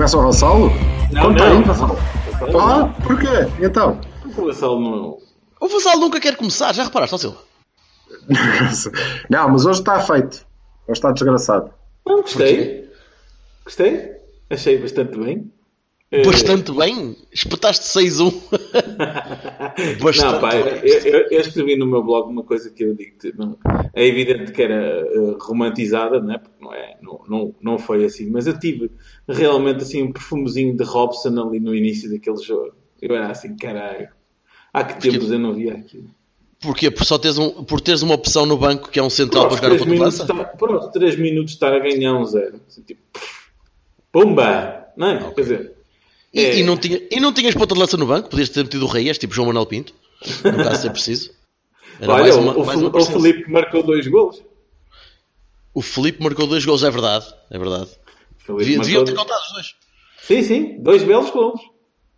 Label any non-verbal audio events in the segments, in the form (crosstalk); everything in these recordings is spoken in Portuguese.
Começa o Vassalo? Não, Conta não. aí, Vassalo. Ah, porquê? Então. O Vassalo não. O Vassal nunca quer começar, já reparaste, ó Silva? (laughs) Não, mas hoje está feito. Hoje está desgraçado. Não, gostei. Gostei. Achei bastante bem. Eh, Bastante bem. Espetaste 6-1. (laughs) Bastante Não, pá, eu, eu- escrevi no meu blog uma coisa que eu digo que não, é evidente que era eh, romantizada, né? porque não, é, não, não, não foi assim, mas eu tive realmente assim um perfumezinho de Robson ali no início daquele jogo. Eu era assim, caralho, há que tempos eu não via aquilo. Porquê? Por, só teres um, por teres uma opção no banco que é um central para jogar a três ponta de lança? pronto, três minutos estar a ganhar um zero. Assim, tipo, pumba! Não é? Quer dizer, E, é- e não tinha, e não tinhas ponta de lança no banco? Podias ter metido o Reis, tipo João Manuel Pinto, no caso de ser preciso. Era olha, mais o- uma- o, mais uma o. Felipe marcou dois golos. O Felipe marcou dois gols, é verdade. É verdade. Devia- Deviam ter contado os dois. Sim, sim, dois belos golos.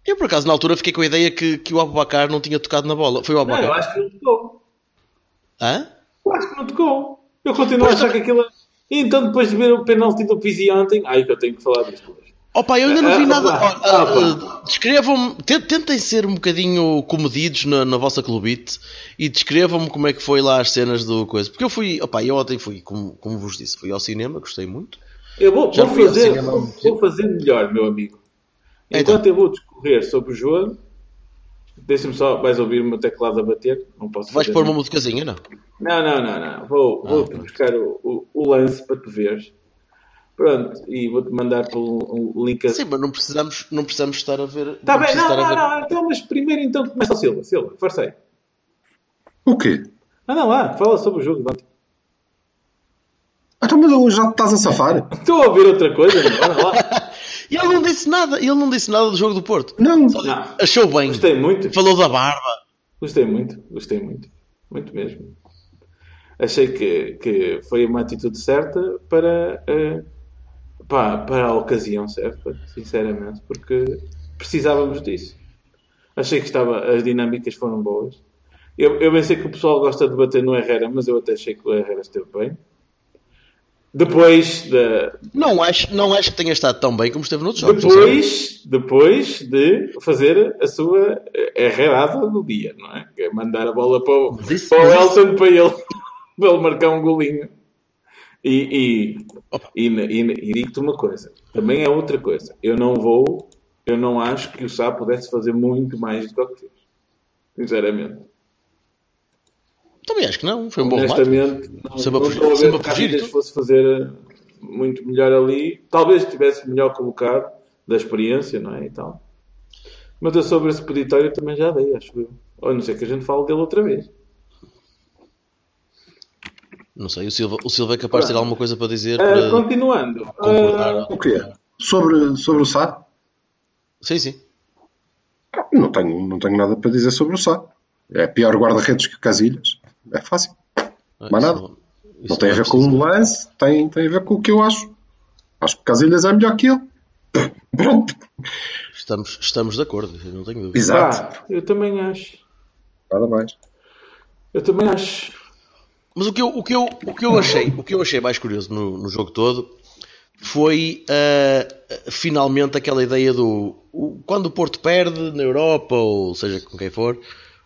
Eu, por acaso, na altura fiquei com a ideia que, que o Abubacar não tinha tocado na bola. Foi o Não, eu Abubacar. acho que não tocou. Hã? Eu acho que não tocou. Eu continuo a Pois, achar que aquilo. E então, depois de ver o penalti do Pizzi ontem. Ai, que eu tenho que falar disto. Opa, eu ainda não vi Ah, nada. ah, Descrevam-me, te- tentem ser um bocadinho comedidos na, na vossa clubite e descrevam-me como é que foi lá as cenas do coisa. Porque eu fui, opa, eu ontem fui, como, como vos disse, fui ao cinema, gostei muito. Eu vou, vou fazer, vou, vou fazer melhor, meu amigo. Então. Enquanto eu vou discorrer sobre o jogo, deixa-me só. Vais ouvir o meu teclado a bater? Não posso Vais pôr uma musicazinha, não? Não, não, não, não. Vou, vou Ah, buscar o, o, o lance para tu veres. Pronto, e vou-te mandar pelo um link. a- Sim, mas não precisamos, não precisamos estar a ver. Tá bem, não, não, ver- não. Então, mas primeiro então começa o Silva. Silva, força aí. O quê? Anda lá, fala sobre o jogo de ontem. Então, mas hoje já te estás a safar? (laughs) Estou a ouvir outra coisa, anda lá. (laughs) E ele não disse nada, ele não disse nada do jogo do Porto. Não. Não, Achou bem. gostei muito. Falou da barba. Gostei muito, gostei muito. Muito mesmo. Achei que, que foi uma atitude certa para, eh, pá, para a ocasião certa, sinceramente, porque precisávamos disso. Achei que estava, as dinâmicas foram boas. Eu, eu bem sei que o pessoal gosta de bater no Herrera, mas eu até achei que o Herrera esteve bem. Depois da, Não acho, não acho que tenha estado tão bem como esteve noutros jogos. depois, depois de fazer a sua errada do dia, não é? Que é mandar a bola para o, para o Elton para ele, (laughs) para ele marcar um golinho. E, e, e, e, digo-te uma coisa, também é outra coisa. Eu não vou, eu não acho que o Sá pudesse fazer muito mais do que fez. Sinceramente. Também acho que não. Foi um bom remate. Honestamente, não, Sempre não estou a ver que o Casilhas fosse fazer eh, muito melhor ali. Talvez estivesse melhor colocado, da experiência, não é? E tal. Mas eu sobre esse peditório também já dei, acho eu. Ou a não ser que a gente fale dele outra vez. Não sei, o Silva, o Silva é capaz de ter alguma coisa para dizer. Ah, para continuando. concordar. Ah, O quê? Sobre, sobre o Sá? Sim, sim. Não tenho, não tenho nada para dizer sobre o Sá. É pior guarda-redes que Casilhas. É fácil. Mais nada. Isso isso Não tem a é ver com o lance, tem, tem a ver com o que eu acho. Acho que Casilhas é melhor que ele. (laughs) Pronto. Estamos, estamos de acordo, não tenho dúvida. Exato. pá, eu também acho. Nada mais. Eu também acho. Mas o que eu, o que eu, o que eu, achei, o que eu achei mais curioso no, no jogo todo foi ah, finalmente aquela ideia do o- quando o Porto perde na Europa, ou seja com quem for,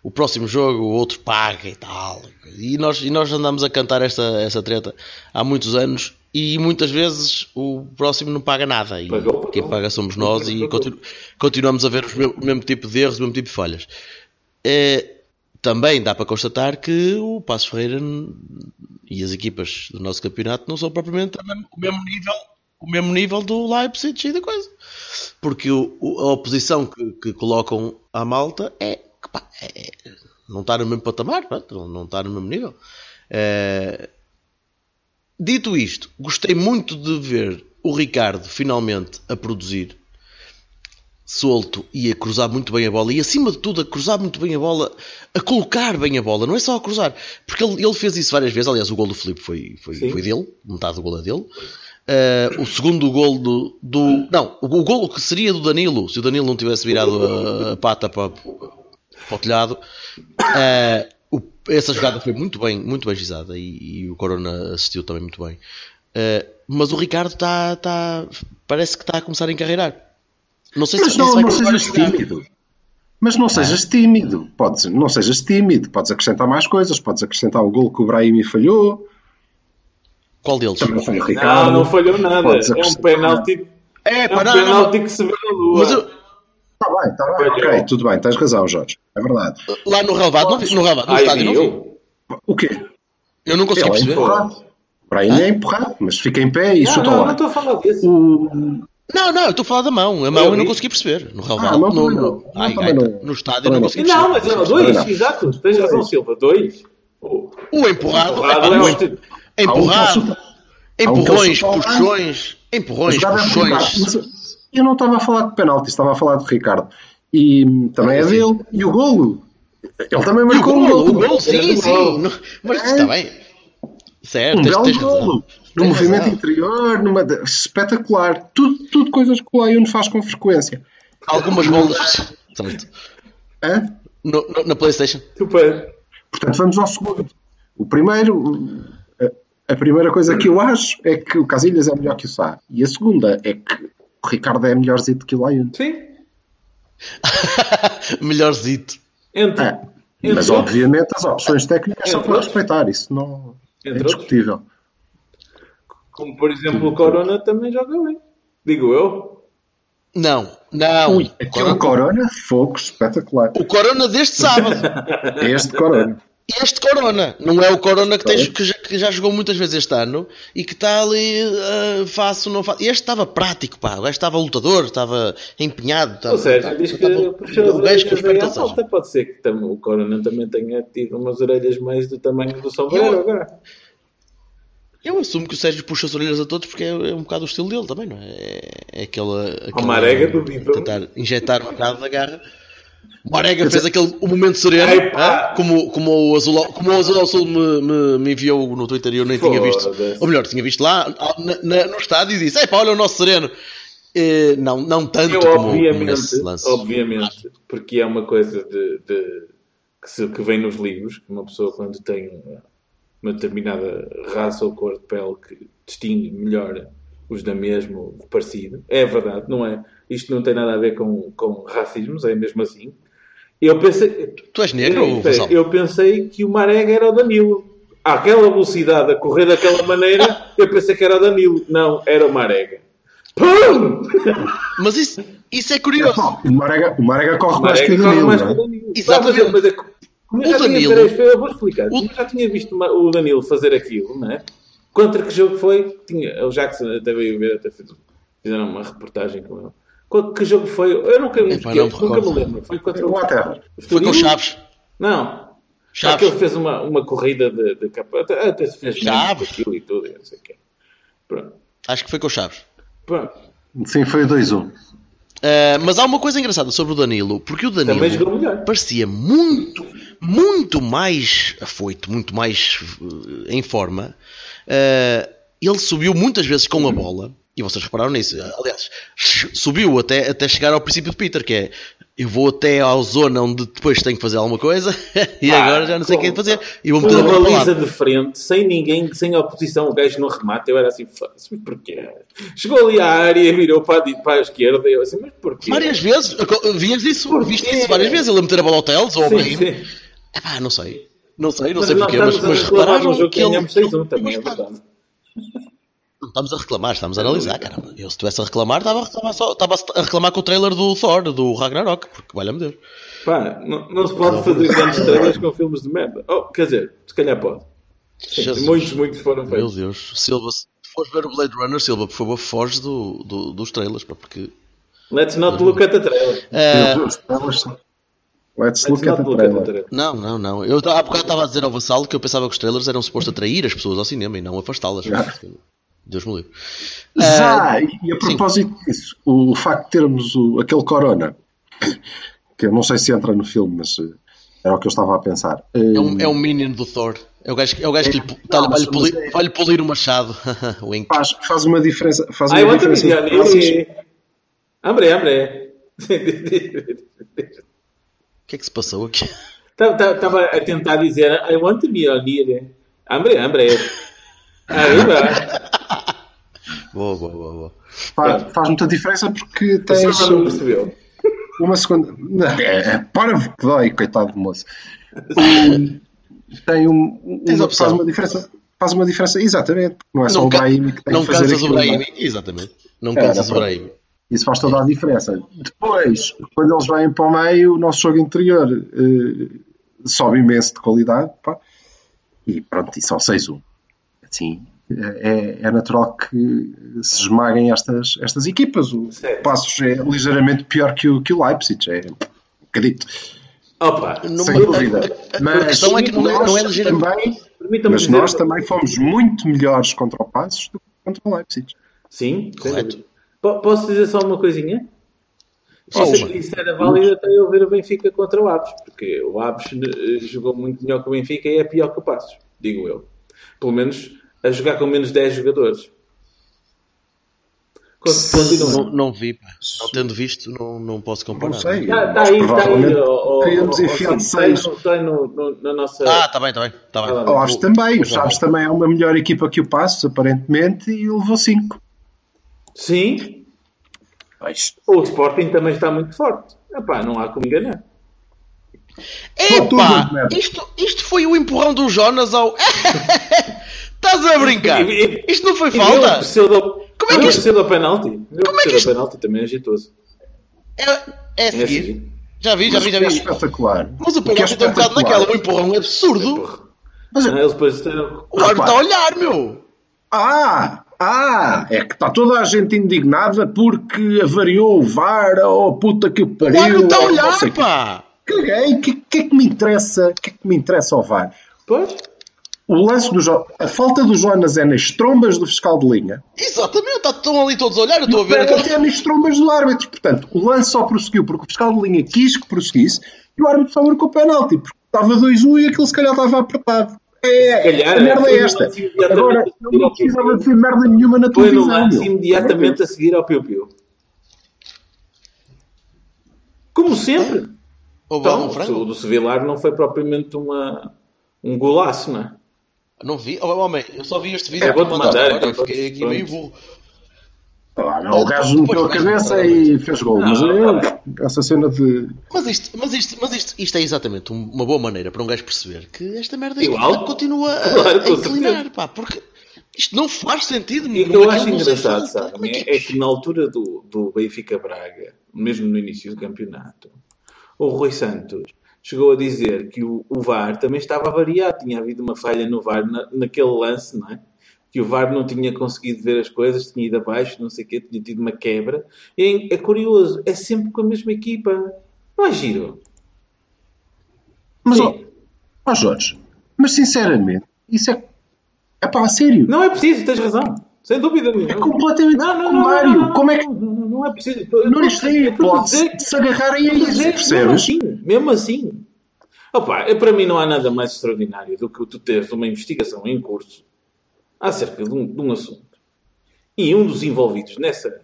o próximo jogo o outro paga e tal. E nós, e nós andamos a cantar esta, essa treta há muitos anos e muitas vezes o próximo não paga nada. E Pagou, quem paga somos nós e continu- continuamos a ver mesmo, o mesmo tipo de erros, o mesmo tipo de falhas. Eh, também dá para constatar que o Passo Ferreira e as equipas do nosso campeonato não são propriamente o mesmo, nível o mesmo nível do Leipzig e da coisa. Porque o- o- a oposição que, que colocam à malta é, pá, é- não está no mesmo patamar não, está no mesmo nível. Eh, Dito isto, gostei muito de ver o Ricardo finalmente a produzir solto e a cruzar muito bem a bola e acima de tudo a cruzar muito bem a bola, a colocar bem a bola, não é só a cruzar, porque ele, ele fez isso várias vezes. Aliás, o gol do Filipe foi, foi, Sim. foi dele, metade do gol é dele. Uh, o segundo gol do, do não, o, o gol que seria do Danilo, se o Danilo não tivesse virado a, a pata para, para o telhado, uh, o- essa jogada foi muito bem, muito bem gizada e, e o Corona assistiu também muito bem. Uh, mas o Ricardo está, está, parece que está a começar a encarreirar. Não sei Mas se não, isso não sejas tímido. Mas não sejas tímido. Podes, não sejas tímido. Podes acrescentar mais coisas. Podes acrescentar o gol que o Brahimi falhou. Qual deles? Também foi o Ricardo. Não, não falhou nada. É um penalti. É, É um não, não, penalti não. que se vê na lua. Mas eu, Está bem, está bem. Falhou. Ok, tudo bem. Tens razão, Jorge. É verdade. lá no relvado, não vi, no relvado, no estádio, não vi. eu. O quê? Eu não consegui Ele é perceber. empurrado. Brahimi é empurrado, mas fica em pé e Não, chuta não, não lá. estou a falar disso. O... Não, não, eu estou a falar da mão. A mão Eu eu não consegui perceber. No Ah, relvado, não, no, no, ai, no estádio Também não consegui perceber. Não, mas não, dois, exato. Tens razão, Silva, dois. O O empurrado, empurrado é o- empurrões, puxões, empurrões, é puxões. Mas Eu não estava a falar de penalti, estava a falar de Ricardo. E também é dele. E o golo. Ele também E o marcou um gol, o golo. gol, sim, Grande sim. Mas É. está bem. Certo, Um belo golo. No Tens movimento razão. interior, numa... de- espetacular. Tudo, tudo coisas que o Lyon faz com frequência. Algumas bolas. Certo. Hã? No- no- na Playstation. Super. Portanto, vamos ao segundo. O primeiro, a, a primeira coisa que eu acho é que o Casilhas é melhor que o Sá. E a segunda é que o Ricardo é melhorzito que o Lyon. Sim. (laughs) Melhorzito. Entre. É. Mas, obviamente, as opções técnicas são para respeitar. Isso não é Entre outros. discutível. Como, por exemplo, o Corona também joga bem. Digo eu. Não, não. Ui, aquele Corona, fogo espetacular. O Corona deste sábado. Este Corona. Este Corona, não é o Corona que, tens- que já, que já jogou muitas vezes este ano e que está ali, ah, faço, não faço. Este estava prático, pá. O gajo estava lutador, estava empenhado. Estava, Ou seja, estava- diz que estava- o gajo que orelhas à volta. Pode ser que tam- o Corona também tenha tido umas orelhas mais do tamanho do Eu- agora. Eu assumo que o Sérgio puxa as orelhas a todos porque é, é um bocado o estilo dele também, não é? É, é aquela. aquela Marega duvido. Tentar injetar um bocado da garra. O Marega fez aquele o momento sereno, Ai, como, como, o Azul, como o Azul ao Sul me, me, me enviou no Twitter e eu nem tinha visto. Ou melhor, tinha visto lá na- na- no estádio e disse: Epá, olha o nosso sereno. Eh, não, não tanto Eu, como, obviamente, obviamente, porque é uma coisa de, de- que, se- que vem nos livros, que uma pessoa quando tem uma determinada raça ou cor de pele que distingue melhor os da mesmo parecido, é verdade, não é? Isto não tem nada a ver com, com racismos, é mesmo assim. Eu pensei, Tu és negro, eu, Vassal? eu pensei que o Marega era o Danilo. Àquela velocidade, a correr daquela maneira, eu pensei que era o Danilo. Não, era o Marega. Pum! (laughs) Mas isso, isso é curioso. Bom, o Marega, o Marega corre O mais que Marega o corre Danilo. mais que não o é? Danilo. Exatamente. Mas, mas é que- como eu O já tinha- Danilo- peraí, espera, eu vou explicar. o- Como eu já tinha visto o Danilo fazer aquilo, não é? Contra que jogo foi? Tinha, o Jackson até veio ver, até fizeram uma reportagem com ele. Contra que jogo foi? Eu nunca, Epá, não me nunca me lembro. Foi contra o Inglaterra. Foi com Estoril? Chaves. Não. Chaves. Aquele fez uma, uma corrida de, de capa. Até, até se fez Chaves. aquilo e tudo, não sei o quê. Pronto. Acho que foi com Chaves. Pronto. Sim, foi 2-1. Uh, mas há uma coisa engraçada sobre o Danilo, porque o Danilo melhor. parecia muito, muito mais afoito, muito mais uh, em forma. Uh, ele subiu muitas vezes com a bola, e vocês repararam nisso. Aliás, subiu até, até chegar ao princípio de Peter, que é eu vou até à zona onde depois tenho que fazer alguma coisa (laughs) e Ah, agora já não sei o que é fazer e vou meter uma baliza de frente, sem ninguém, sem oposição, o gajo no remate, eu era assim, "Foda-se, mas porquê? Chegou ali à área virou para a, para a esquerda, e eu assim, mas porquê? Várias vezes, vias isso, Porquê? viste isso várias vezes, ele a meter a bola ao Teles ou ao Brahim. Epá, não sei. Não sei, não Mas sei nós porquê, mas, mas repararam que ele... ganhamos 6-1 também, é verdade. Não estamos a reclamar, estamos a analisar, caramba. Eu se estivesse a reclamar, estava a reclamar, só, estava a reclamar com o trailer do Thor, do Ragnarok, porque valha-me Deus. Pá, não, não se pode fazer grandes estrelas com filmes de merda. Oh, quer dizer, se calhar pode. Sim, muitos, muitos foram Meu feitos. Deus, Silva, se fores ver o Blade Runner, Silva, por favor, foge do, do- dos trailers, pá, porque... Let's not look at the trailer. São- Let's Let's look at not the look at the trailer. Não, não, não. Eu há bocado estava a dizer ao Vassalo que eu pensava que os trailers eram supostos atrair as pessoas ao cinema e não afastá-las. Deus me livre. Já, e a propósito disso, o, facto de termos o- aquele Corona, que eu não sei se entra no filme, mas eh, era o que eu estava a pensar. É um, é um minion do Thor. É o gajo, é o gajo que lhe, está- Não, vai-lhe polir, é- polir o machado. (laughs) Wink. faz, faz uma diferença. Faz uma I want to be diferença. O que é que se passou aqui? (laughs) Estava a tentar dizer I want to be only. Hambre, hambre. (laughs) Aí vai. Boa, boa, boa, boa. Faz, faz muita diferença porque tens não percebeu. uma segunda. É, é para que dói, coitado do moço. (laughs) Um, tem um. um- Tens uma- faz uma diferença. Faz uma diferença, exatamente. Não é só Não, o ca Brahimi que tem não que fazer cansas o é? Brahimi. Exatamente. Não Era, cansas o. Brahimi. Isso faz toda a diferença. Depois, quando eles vêm para o meio, o nosso jogo interior eh, sobe imenso de qualidade. pá. E pronto, e só 6-1. Assim, é, é natural que se esmaguem estas, estas equipas. O Certo. Passos é ligeiramente pior que o, que o Leipzig. É um bocadito, Opa, Não- sem dúvida. a- a- Mas a questão é que não é, nós não é ligeiramente. também, mas dizer. nós também fomos muito melhores contra o Passos do que contra o Leipzig. Sim, Correto. dúvida. Po- Posso dizer só uma coisinha? Isso, uma. isso era válido até eu ver o Benfica contra o Aves, porque o Aves eh, jogou muito melhor que o Benfica e é pior que o Passos, digo eu. Pelo menos a jogar com menos 10 jogadores. Con- Continua. Não, não vi, pá. Não tendo visto, não, não posso comparar. Não sei. Está tá aí, está aí. teríamos enfiado sim, está aí seis. no- está aí no- no- na nossa. Ah, está bem, está bem. Tá bem. Ah, Eu acho também. O Chaves também é uma melhor equipa que o Passos, aparentemente, e levou 5. Sim, o Sporting também está muito forte. Epá, não há como enganar. Epá, merda. isto, isto foi o empurrão do Jonas ao. (laughs) (laughs) Estás a brincar? E- e- Isto não foi falta? pseudo, Como é que isto- pseudo penalti. Como é que isto- penalti também é ajeitoso. É, é a É seguir. assim. Já vi, já vi, já É vi. espetacular. Mas o é penalti tem um bocado naquela. O empurrão é absurdo. Mas, Ah, Eles depois. O árbitro está a olhar, meu. ah, ah, é que está toda a gente indignada porque avariou o VAR, oh puta que O pariu. árbitro está a não olhar, o pá. Caguei, o que, que é que me interessa? O que é que me interessa ao VAR? Pois? O lance do Jo- a falta do Jonas é nas trombas do fiscal de linha. Exatamente, estão ali todos a olhar. Eu estou a ver aquele. pênalti é nas trombas do árbitro. Portanto, o lance só prosseguiu porque o fiscal de linha quis que prosseguisse e o árbitro só marcou o penalti porque estava 2-1 e aquilo se calhar estava apertado. É, calhar, a merda é esta. Agora, eu não precisava dizer merda nenhuma na Foi no televisão. lance imediatamente a seguir ao Piu Piu. Como sempre. O bom, Então, o do Sevilar não foi propriamente uma, um golaço, não é? Não vi. Oh, homem, eu só vi este vídeo É, vou-te mandar, agora. então, Fiquei aqui pronto. meio burro. Ah, não, o gajo meteu a cabeça e fez gol. Mas Não, eu, essa cena de. Mas isto, mas isto, mas isto, isto é exatamente um- uma boa maneira para um gajo perceber que esta merda Igual. continua a, Claro, a inclinar, pá, porque isto não faz sentido. E o que eu é acho engraçado, sabe, é que é que na altura do, do Benfica Braga, mesmo no início do campeonato, o Rui Santos chegou a dizer que o, o VAR também estava a variar. Tinha havido uma falha no VAR na- naquele lance, não é? Que o VAR não tinha conseguido ver as coisas, tinha ido abaixo, não sei o quê, tinha tido uma quebra. E é, é curioso, é sempre com a mesma equipa. Não é giro? Mas, ó, ó Jorge, mas sinceramente, isso é. É pá, a sério. Não é preciso, tens razão. Sem dúvida nenhuma. É completamente Não, não, não, secundário. não, não, não, Como é que. Não, é preciso. Eu Não estou- sei, dizer se agarrarem a isso, Mesmo assim, mesmo assim. Opa, é, para mim não há nada mais extraordinário do que tu teres uma investigação em curso acerca de um, de um assunto e um dos envolvidos nessa,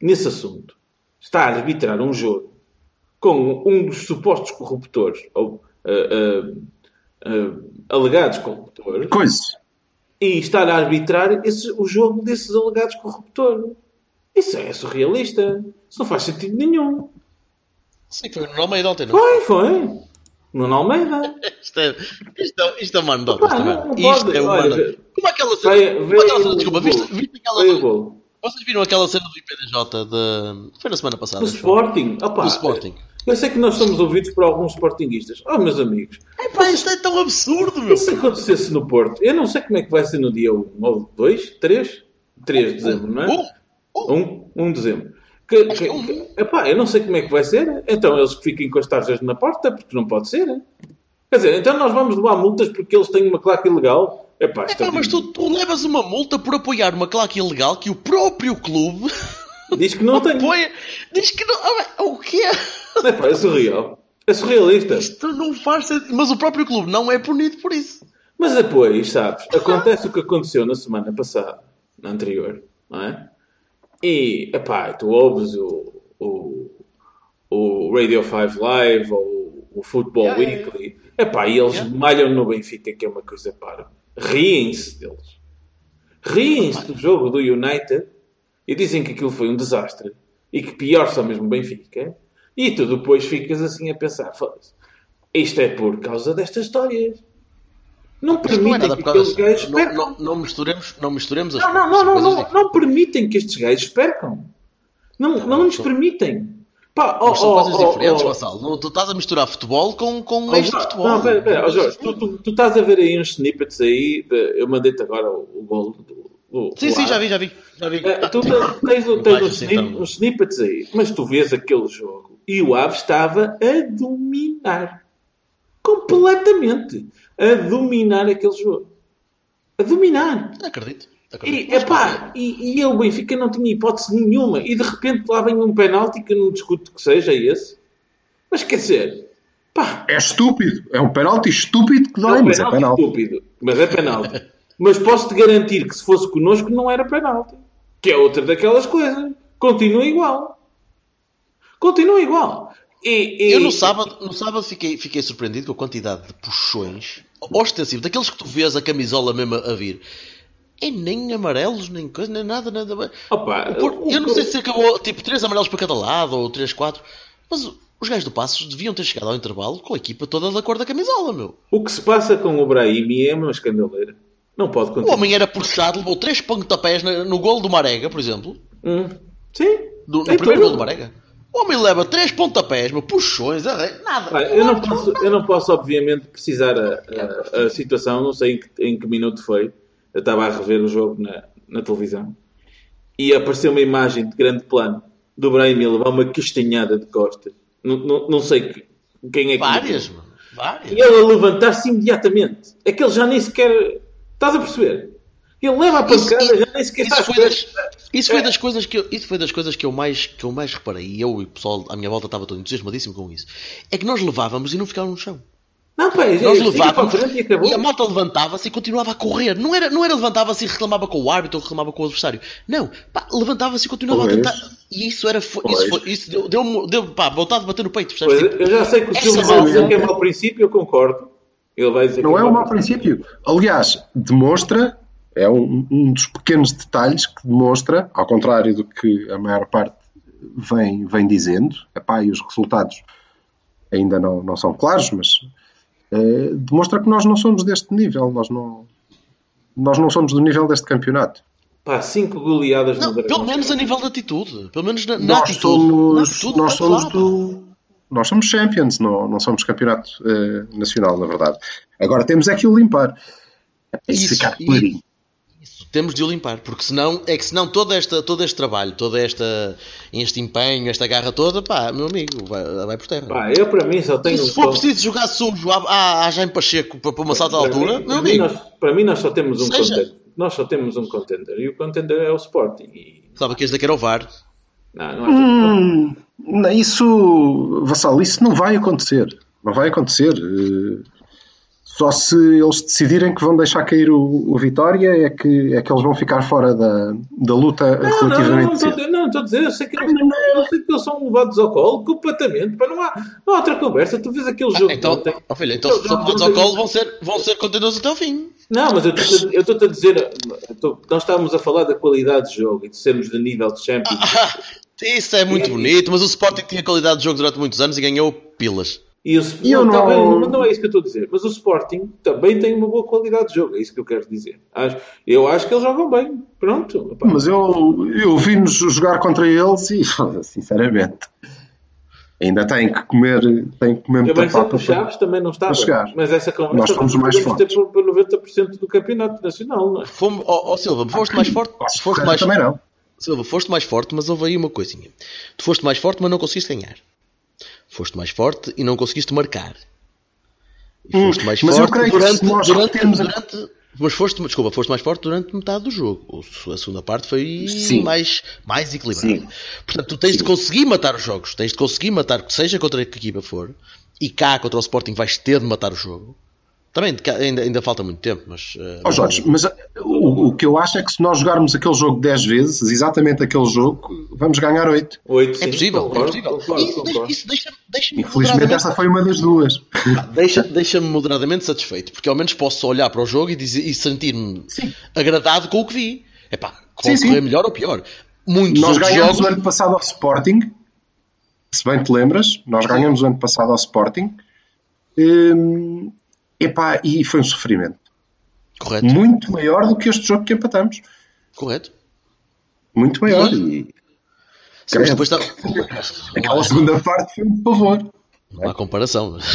nesse assunto está a arbitrar um jogo com um dos supostos corruptores ou ah, ah, ah, alegados corruptores Coisa. e estar a arbitrar esse, o jogo desses alegados corruptores. Isso é surrealista. Isso não faz sentido nenhum. Sim, foi no Almeida ontem, não? Foi, foi. Nuno Almeida. (laughs) Isto é, isto é, isto é uma anedota, não- não Isto pode. é uma Olha, anedota. Como aquela cena. Veio, como aquela cena desculpa, viste, viste aquela. Gol. Vocês viram aquela cena do IPDJ de. Foi na semana passada. Do. Sporting. Opa, Do Sporting. Eu sei que nós somos ouvidos por alguns Sportinguistas. Oh, meus amigos. Epá, isto é tão absurdo, meu. Se acontecesse no Porto? Eu não sei como é que vai ser no dia 1 ou 2, 3? 3 de dezembro, não é? Um, um. 1, 1 de dezembro. Que, que, que, epá, eu não sei como é que vai ser. Então eles que fiquem com as tarjas na porta, porque não pode ser. Quer dizer, então nós vamos levar multas porque eles têm uma claque ilegal. Epá, É, pá, mas tu, tu levas uma multa por apoiar uma claque ilegal que o próprio clube (laughs) Diz que não tem. apoia. Diz que não. Ah, O quê? Epá, é surreal. É surrealista. Isto não faz sentido. Mas o próprio clube não é punido por isso. Mas depois, sabes, acontece o que aconteceu na semana passada, na anterior, não é? E, epá, tu ouves o, o, o Radio 5 Live ou o Football Yeah, Weekly, epá, e eles Yeah. malham no Benfica, que é uma coisa para. Riem-se deles. Riem-se do jogo do United e dizem que aquilo foi um desastre e que pior só mesmo Benfica. E tu depois ficas assim a pensar, "Foda-se, isto é por causa destas histórias. Não Isto não é permitem que aqueles gajos Não, percam. não, não misturemos, não misturemos as Não, não, não, não, não, diferentes. não permitem que estes gajos percam. Não, não lhes são- permitem. Pá, oh, Mas são oh, coisas oh, diferentes, oh. Não, tu estás a misturar futebol com, com oh, este futebol. Não, pera, pera, oh, Jorge, tu, tu, tu estás a ver aí uns snippets aí, de- eu mandei-te agora o, o gol do, do Sim, do sim, ar. já vi, já vi. Já vi. É, tu tens, tens, Não uns, assim snip- uns snippets aí, mas tu vês aquele jogo e o Aves estava a dominar. Completamente. A dominar aquele jogo. A dominar. Acredito. acredito. E, epá, e, e eu, o Benfica, não tinha hipótese nenhuma. E de repente lá vem um penalti que eu não discuto que seja esse. Mas quer dizer, pá, É estúpido. É um penalti estúpido que é dói, um mas é penalti penalti. estúpido. Mas é penalti. (laughs) mas posso-te garantir que se fosse connosco não era penalti. Que é outra daquelas coisas. Continua igual. Continua igual. E, e- Eu no sábado, no sábado fiquei, fiquei surpreendido com a quantidade de puxões ostensivos, daqueles que tu vês a camisola mesmo a vir. É nem amarelos, nem coisa, nem nada, nada. Opa, O Porto- o- eu não sei se acabou tipo 3 amarelos para cada lado ou 3, 4, mas os gajos do Passos deviam ter chegado ao intervalo com a equipa toda da cor da camisola, meu. O que se passa com o Brahim é uma escandaleira. Não pode O continuar. homem era puxado, levou 3 pontapés na- no gol do Marega, por exemplo. Hum. Sim. Do, no Tem primeiro tudo. gol do Marega. O homem leva 3 pontapés, meu, puxões, nada. Eu, não posso, eu não posso, obviamente, precisar a, a, a situação, não sei em que, em que minuto foi. Eu estava a rever o jogo na, na televisão e apareceu uma imagem de grande plano do Brahim a levar uma castanhada de costas. Não, não, não sei que- quem é que. Várias, mano. Várias. E ele a levantar-se imediatamente. É que ele já nem sequer. Estás a perceber? Ele leva a Isso- pancada, já nem sequer Isso foi, das, isso, foi das coisas que eu, isso foi das coisas que eu mais, que eu mais reparei, e eu e o pessoal à minha volta estava todo entusiasmadíssimo com isso. É que nós levávamos e não ficávamos no chão. Não, pá, Nós siga para a levávamos e e a malta levantava-se e continuava a correr. Não era, não era levantava-se e reclamava com o árbitro ou reclamava com o adversário. Não, pá, levantava-se e continuava Pois. a tentar. E isso era fo- isso, foi, isso deu, deu, deu pá, vontade de bater no peito. percebes? Pois, Tipo, eu já sei que o Silvio vai dizer que é mau princípio, eu concordo. Ele vai dizer Não que é um mau princípio. Aliás, demonstra, é um, um dos pequenos detalhes que demonstra, ao contrário do que a maior parte vem, vem dizendo, epá, e os resultados ainda não, não são claros, mas eh, demonstra que nós não somos deste nível, nós não, nós não somos do nível deste campeonato. Pá, cinco goleadas não, no Dragão. pelo menos a nível de atitude. Pelo menos na, na Nós atitude. somos, Na atitude, nós somos do. Nós somos champions, não, não somos campeonato eh, nacional, na verdade. Agora temos é que o limpar. É isso ficar e- clarinho. Isso, temos de o limpar, porque senão, é que senão todo, esta, todo este trabalho, todo esta, este empenho, esta garra toda, pá, meu amigo, vai, vai por terra. Pá, eu para mim só tenho e se um for ponto- preciso jogar sujo à, à, à Jaime Pacheco para, para uma salta de altura, mim- meu para mim amigo, nós, para mim nós só temos um Seja. contender. Nós só temos um contender. E o contender é o Sporting. E... sabe que este daqui era o VAR. Não, não é Hum, isso, Vassal, isso não vai acontecer. Não vai acontecer. Só se eles decidirem que vão deixar cair o, o Vitória é que, é que eles vão ficar fora da, da luta Não, não, não, relativamente não, estou a cedo. dizer- não, estou a dizer, eu sei que eles, eu sei que eles são levados ao colo completamente, pá, não, há, não há outra conversa. Tu vês aquele jogo. então, ontem. ó filho, então se Não, for não, ao não, colo vão ser, vão ser contendores até ao fim. Não, mas eu estou- eu estou-te a dizer, eu estou- nós estávamos a falar da qualidade de jogo e de sermos de nível de Champions. Ah, (laughs) Isso é muito bonito, mas o Sporting tinha qualidade de jogo durante muitos anos e ganhou pilas. E o, E eu não, não- mas não é isso que eu estou a dizer. Mas o Sporting também tem uma boa qualidade de jogo. É isso que eu quero dizer. Acho- eu acho que eles jogam bem. Pronto. Epá. Mas eu, eu vi-nos jogar contra eles e, (laughs) sinceramente, ainda têm que comer, têm que comer muita papa. o Chaves também não está para chegar. Mas essa conversa Nós somos mais podemos ter fortes. para 90% do campeonato nacional. Não é? Fomos, ó ó, Silva, foste mais (coughs) forte, foste mais, também não. Silva, foste mais forte, mas houve aí uma coisinha. Tu foste mais forte, mas não conseguiste ganhar. Foste mais forte e não conseguiste marcar. E Hum, foste mais mas eu forte creio que durante, durante, retermos a- durante- mas foste, desculpa, foste mais forte durante metade do jogo. O- A segunda parte foi Sim. mais, mais equilibrada. Sim. Portanto, tu tens de conseguir matar os jogos, tens de conseguir matar, seja contra que equipa for, e cá contra o Sporting vais ter de matar o jogo. Também ainda, ainda falta muito tempo, mas. eh, Ó Jorge, mas uh, o, o que eu acho é que se nós jogarmos aquele jogo 10 vezes, exatamente aquele jogo, vamos ganhar 8. Oito, é sim, possível, concordo, é possível. concordo, isso deixa- concordo. isso deixa-me deixa Infelizmente esta foi uma das duas. deixa, deixa-me moderadamente satisfeito, porque ao menos posso olhar para o jogo e, dizer- e sentir-me agradado com o que vi. Epá, Sim, pode sim. melhor ou pior. Muitos Nós ganhamos jogos. o ano passado ao Sporting, se bem te lembras, nós ganhamos o ano passado ao Sporting. Hum, epá, e foi um sofrimento. Correto, Muito maior do que este jogo que empatamos. correto. Muito maior. E Sim, mas depois está. (laughs) aquela segunda parte foi um pavor. Não há comparação. (laughs)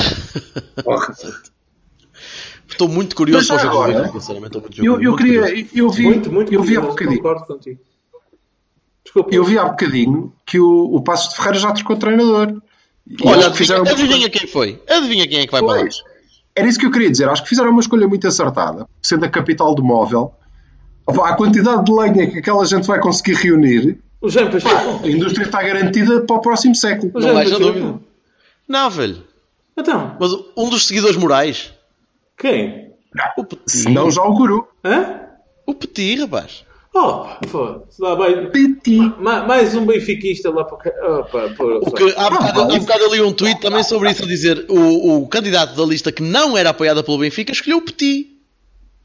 Estou muito curioso para o jogo agora, sinceramente. Estou muito, Eu, eu muito queria, curioso. eu vi, Muito, muito eu vi há curioso, bocadinho, concordo contigo. Desculpa. eu vi há bocadinho que o, o Passos de Ferreira já trocou treinador. E Olha, que fizeram adivinha, adivinha quem foi? Adivinha quem é que vai para lá? Era isso que eu queria dizer. Acho que fizeram uma escolha muito acertada. Sendo a capital do móvel, opa, a quantidade de lenha que aquela gente vai conseguir reunir, O Jean Pacheco. a indústria está garantida para o próximo século. O Não Jean haja Pacheco. dúvida. Não, velho. Então, Mas um dos seguidores morais. quem? O Petit. Se não, já o guru. Hã? O Petit, rapaz. Oh, foda-se. Lá vai. Ma- Mais um benfiquista lá para o. Opa, que, há, bocado, Ah, há bocado eu li um tweet também sobre isso a dizer o, o candidato da lista que não era apoiada pelo Benfica escolheu o Petit.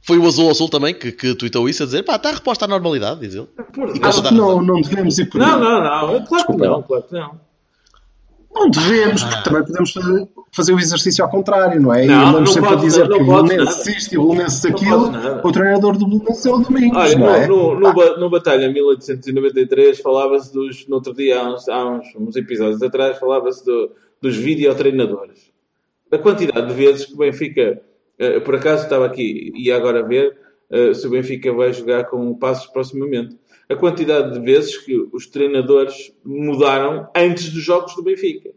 Foi o Azul Azul também que, que tweetou isso a dizer pá, está a reposta à normalidade, diz ele. Por Deus. Acho que não, não devemos ir por Não, não, não. Claro que não, claro que não. Não devemos, porque também podemos fazer, fazer o exercício ao contrário, não é? e Não, andamos não sempre pode, a dizer não que o Belenenses isto e o Belenenses aquilo. O treinador do Belenenses é o Domingos, Olha, não é? no, no, no, no Batalha 1893 falava-se dos. No outro dia, há uns, há uns, uns episódios atrás, falava-se do- dos videotreinadores. A quantidade de vezes que o Benfica. eh, por acaso estava aqui e agora ver eh, se o Benfica vai jogar com o Passos proximamente. A quantidade de vezes que os treinadores mudaram antes dos jogos do Benfica.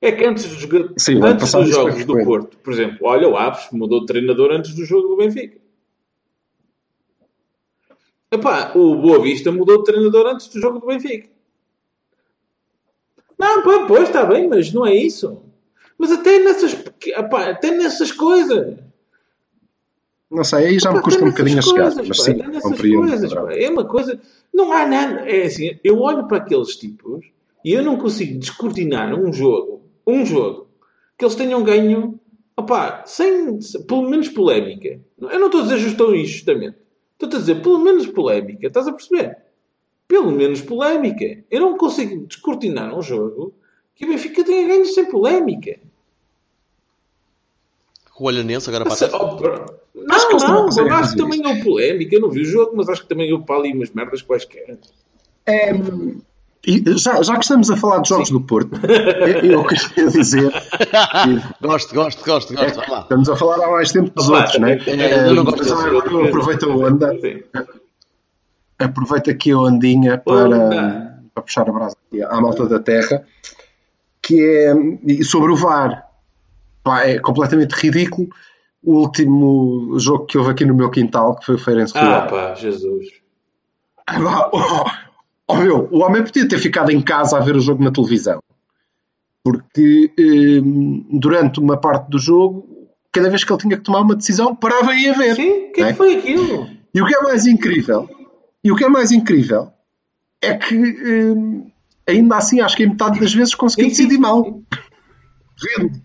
É que antes dos, Sim, antes dos jogos do. Porto, por exemplo, olha o Aves mudou de treinador antes do jogo do Benfica. Epá, o Boa Vista mudou de treinador antes do jogo do Benfica. Não, pá, pois está bem, mas não é isso. Mas até nessas, epá, até nessas coisas. Não sei, aí já me custa um bocadinho a chegar, coisas, mas pá, sim, compreendo. coisas, pá. É uma coisa. Não há nada. É assim, eu olho para aqueles tipos e eu não consigo descortinar um jogo, um jogo, que eles tenham ganho, opá, sem, pelo menos polémica. Eu não estou a dizer justo ou injustamente. Estou a dizer pelo menos polémica. Estás a perceber? Pelo menos polémica. Eu não consigo descortinar um jogo que o Benfica tenha ganho sem polémica. O Olhanense agora para a Essa- terra. oh, Não, não não, acho que também houve polémica. Eu não vi o jogo, mas acho que também houve para ali umas merdas quaisquer. É, já, já que estamos a falar de jogos do Porto, eu, eu queria dizer que (laughs) Gosto, gosto, gosto, gosto. Lá. estamos a falar há mais tempo dos Opa, outros, não é? é, eu não gosto eu aproveito a onda, Sim. aproveito aqui a ondinha para, Onda. para puxar a brasa aqui à malta da terra, que é e sobre o VAR. Pá, é completamente ridículo. O último jogo que houve aqui no meu quintal, que foi o Feirense Rio Ah, pá, Jesus. Pá, oh, oh, meu, o homem podia ter ficado em casa a ver o jogo na televisão. Porque hum, durante uma parte do jogo, cada vez que ele tinha que tomar uma decisão, parava e ia ver. Sim, o que é não que foi aquilo? E o que é mais incrível, e o que é mais incrível, é que hum, ainda assim acho que em metade das vezes consegui decidir mal. Vendo.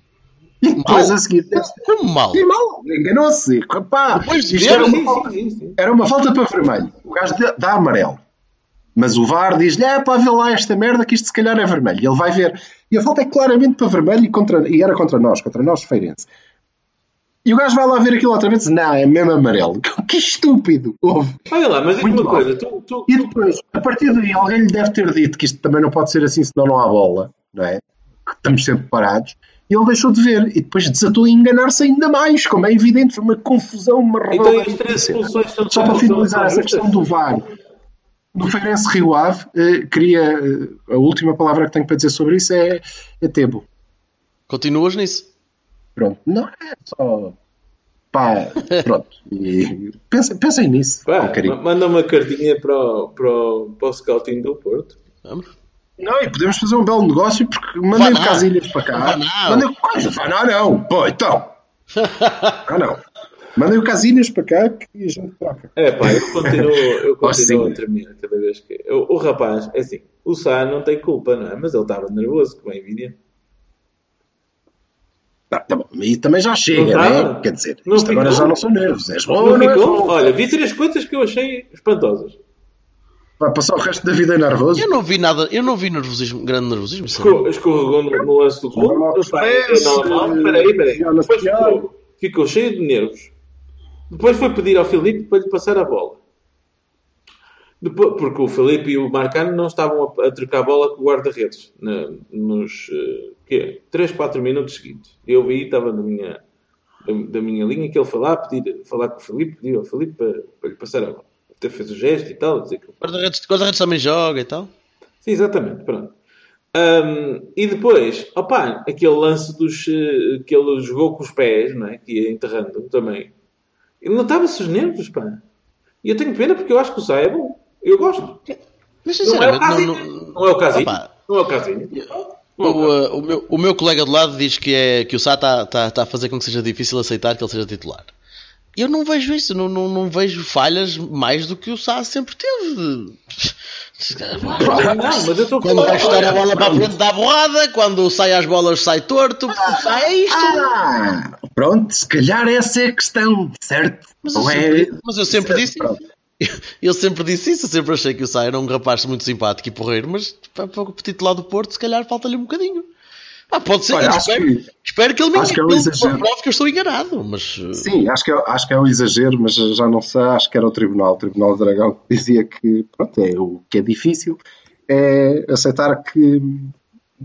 E depois Mal? a seguir. Como mal? Sim, mal, enganou-se. Depois isto ver, era uma, sim. era uma falta para vermelho. O gajo dá- amarelo. Mas o VAR diz-lhe: é pá, vê lá esta merda que isto se calhar é vermelho. E ele vai ver. E a falta é claramente para vermelho e, contra, e era contra nós, contra nós, Feirense. E o gajo vai lá ver aquilo outra vez e diz: não, é mesmo amarelo. (laughs) Que estúpido. Houve. Olha lá, mas Muito uma mal. coisa. Tu, tu, E tu- depois, a partir daí, alguém lhe deve ter dito que isto também não pode ser assim, senão não há bola, não é? Que estamos sempre parados. E ele deixou de ver. E depois desatou a enganar-se ainda mais, como é evidente. Foi uma confusão, uma Então, e as três são Só para finalizar essa questão do VAR. no Feirense Rio Ave, eh, queria. eh, a última palavra que tenho para dizer sobre isso é, é Tebo. Continuas nisso? Pronto. Não é só. Pá, (laughs) pronto. E pensem, pensem nisso. Pá, manda uma cartinha para o, para o, para o scouting do Porto. Vamos? Não, e podemos fazer um belo negócio porque mandem não. casilhas para cá. Vai não. Mandem coisa, vai não, não. Pô, então. (laughs) Ah, não. Mandem o casilhas para cá que a gente troca. É pá, eu continuo, eu (laughs) Oh, continuo a tremer cada vez que. O, o rapaz, é assim, o Sá não tem culpa, não é? Mas ele estava nervoso, como é evidente. Tá, tá bom. E também já chega, Não né? Quer dizer, Não isto agora já não são nervos. És bom, Não não és ficou? bom? Olha, vi três coisas que eu achei espantosas. Vai passar o resto da vida nervoso. Eu não vi nada, eu não vi nervosismo, grande nervosismo. sabe? Escorregou, escorregou no, no lance do gol. Peraí, peraí. Depois ficou, ficou cheio de nervos. Depois foi pedir ao Filipe para lhe passar a bola. Depois, porque o Filipe e o Marcano não estavam a, a trocar a bola com o guarda-redes nos uh, quê? 3, 4 minutos seguintes. Eu vi, estava na minha, da, da minha linha, que ele foi lá pedir, falar com o Filipe, pedir ao Filipe para, para lhe passar a bola. Até fez o gesto e tal, dizer que Guarda-redes guarda-redes também joga e tal. Sim, exatamente, pronto. Ahm, e depois, opá, aquele lance dos eh, que ele jogou com os pés, não é? Que ia enterrando também. Ele notava-se os nervos, pá. E eu tenho pena porque eu acho que o Sá é bom. Eu gosto. Mas Não é o sinceramente, não, Casinho. não, Não é o Casinho. Opa. Não é o Casinho. O, uh, o meu, o meu colega de lado diz que, é, que o Sá está tá, tá a fazer com que seja difícil aceitar que ele seja titular. Eu não vejo isso, não, não, não vejo falhas mais do que o Sá sempre teve. Não, mas eu estou a Quando vai chutar a bola para a frente dá borrada, quando sai às bolas sai torto. O Sá é isto. Ah, pronto, se calhar essa é a questão, certo? Mas eu, é... sempre, mas eu sempre disse Pronto. Eu sempre disse isso, eu sempre achei que o Sá era um rapaz muito simpático e porreiro, mas para para o titular do Porto, se calhar falta-lhe um bocadinho. Ah, pode ser, Olha, espero, que- espero que ele me acho que é um exagero. prove que eu estou enganado, mas uh, Sim, acho que, é, acho que é um exagero, mas já não sei, acho que era o Tribunal, o Tribunal do Dragão, que dizia que pronto, é, o que é difícil é aceitar que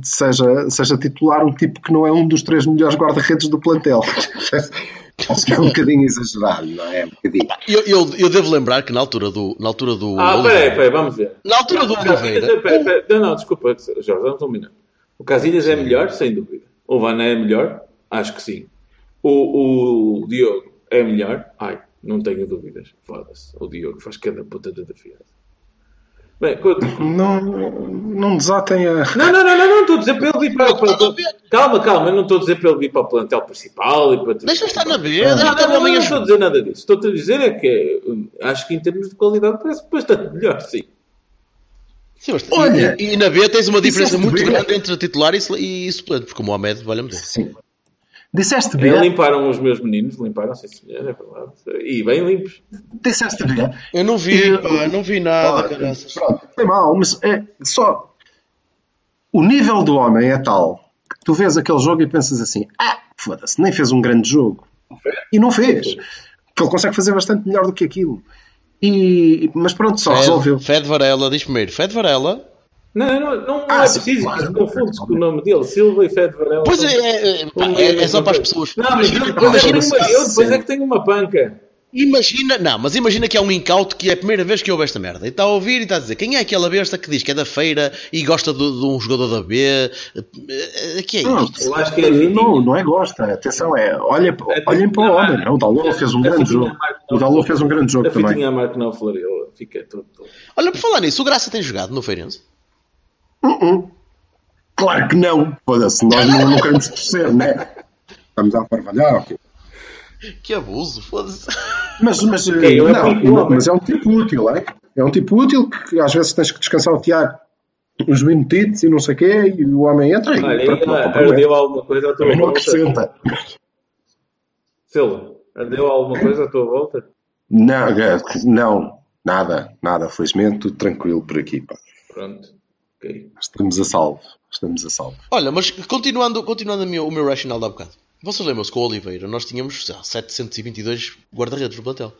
seja, seja titular um tipo que não é um dos três melhores guarda-redes do plantel. (laughs) acho que é um bocadinho exagerado, não é? Um bocadinho. eu, eu, eu devo lembrar que na altura do, na altura do Ah, peraí, peraí, vamos ver. na altura do Oliveira, Peraí, peraí. Não, não, desculpa, Jorge, vamos um minuto. O Casilhas é melhor, sem dúvida. O Vané é melhor? Acho que sim. O, o Diogo é melhor? Ai, não tenho dúvidas. Foda-se. O Diogo faz cada puta de defesa. Bem, conta- Não, não desatem a. não, não, não, não, não estou a dizer para ele vir para, para, para- Calma, calma, eu não estou a dizer para ele vir para o plantel principal e para deixa estar na B, Não, deixa não, não, não, a estou a dizer nada disso. Estou a dizer é que hum, acho que em termos de qualidade parece bastante melhor, sim. Sim, mas- Olha, e, e na B tens uma diferença muito B. grande entre titular e, e suplente, porque o Mohamed, valha-me Deus. Sim. Disseste É, B, limparam os meus meninos, limparam, sim senhor, é verdade. E bem limpos. disseste B. Eu não vi, Eu- pá, não vi nada, caraças. Pronto, tem mal, mas é só. O nível do homem é tal que tu vês aquele jogo e pensas assim: ah, foda-se, nem fez um grande jogo. E não fez. Porque ele consegue fazer bastante melhor do que aquilo. E, mas pronto, só resolveu. Fed, Fed Varela, diz primeiro, Fed Varela. Não, não, não Ah, é preciso, claro. isso confunde-se com o nome dele, Silva e Fede Varela. Pois são- é, é, é, é- só para as pessoas. Não, mas eu depois, é eu depois é que tenho uma panca. Imagina, não, mas imagina que é um incauto que é a primeira vez que ouve esta merda. E está a ouvir e está a dizer quem é aquela besta que diz que é da feira e gosta de, de um jogador da B. Eh, eh, Que é Não, isto? Eu acho que é Vitinho. não, não é gosta. Atenção, é. Olha, olhem para o homem. O Dalot fez um grande fitinha jogo. O Dalot fez um grande jogo A fitinha também. a marca não fica tudo. Olha, por falar nisso, o Graça tem jogado no Feirense. Uh-uh. Claro que não. Foda-se, nós não, não queremos torcer, né? Estamos a parvalhar. ok. Que abuso, foda-se. Mas, mas, é não, muito não, homem. mas é um tipo útil, é? É um tipo útil que às vezes tens que descansar o Tiago uns minutitos e não sei o quê, e o homem entra e Olha, pronto, não ardeu alguma coisa à tua Também não volta? acrescenta. Silva, ardeu alguma coisa à tua volta? Não, eh, não, nada, nada. Felizmente, tudo tranquilo por aqui. Pá. Pronto. Ok. Estamos a salvo. Estamos a salvo. Olha, mas continuando, continuando o meu racional de há bocado. Vocês lembram-se com o Oliveira nós tínhamos sei lá, 722 guarda-redes no plantel.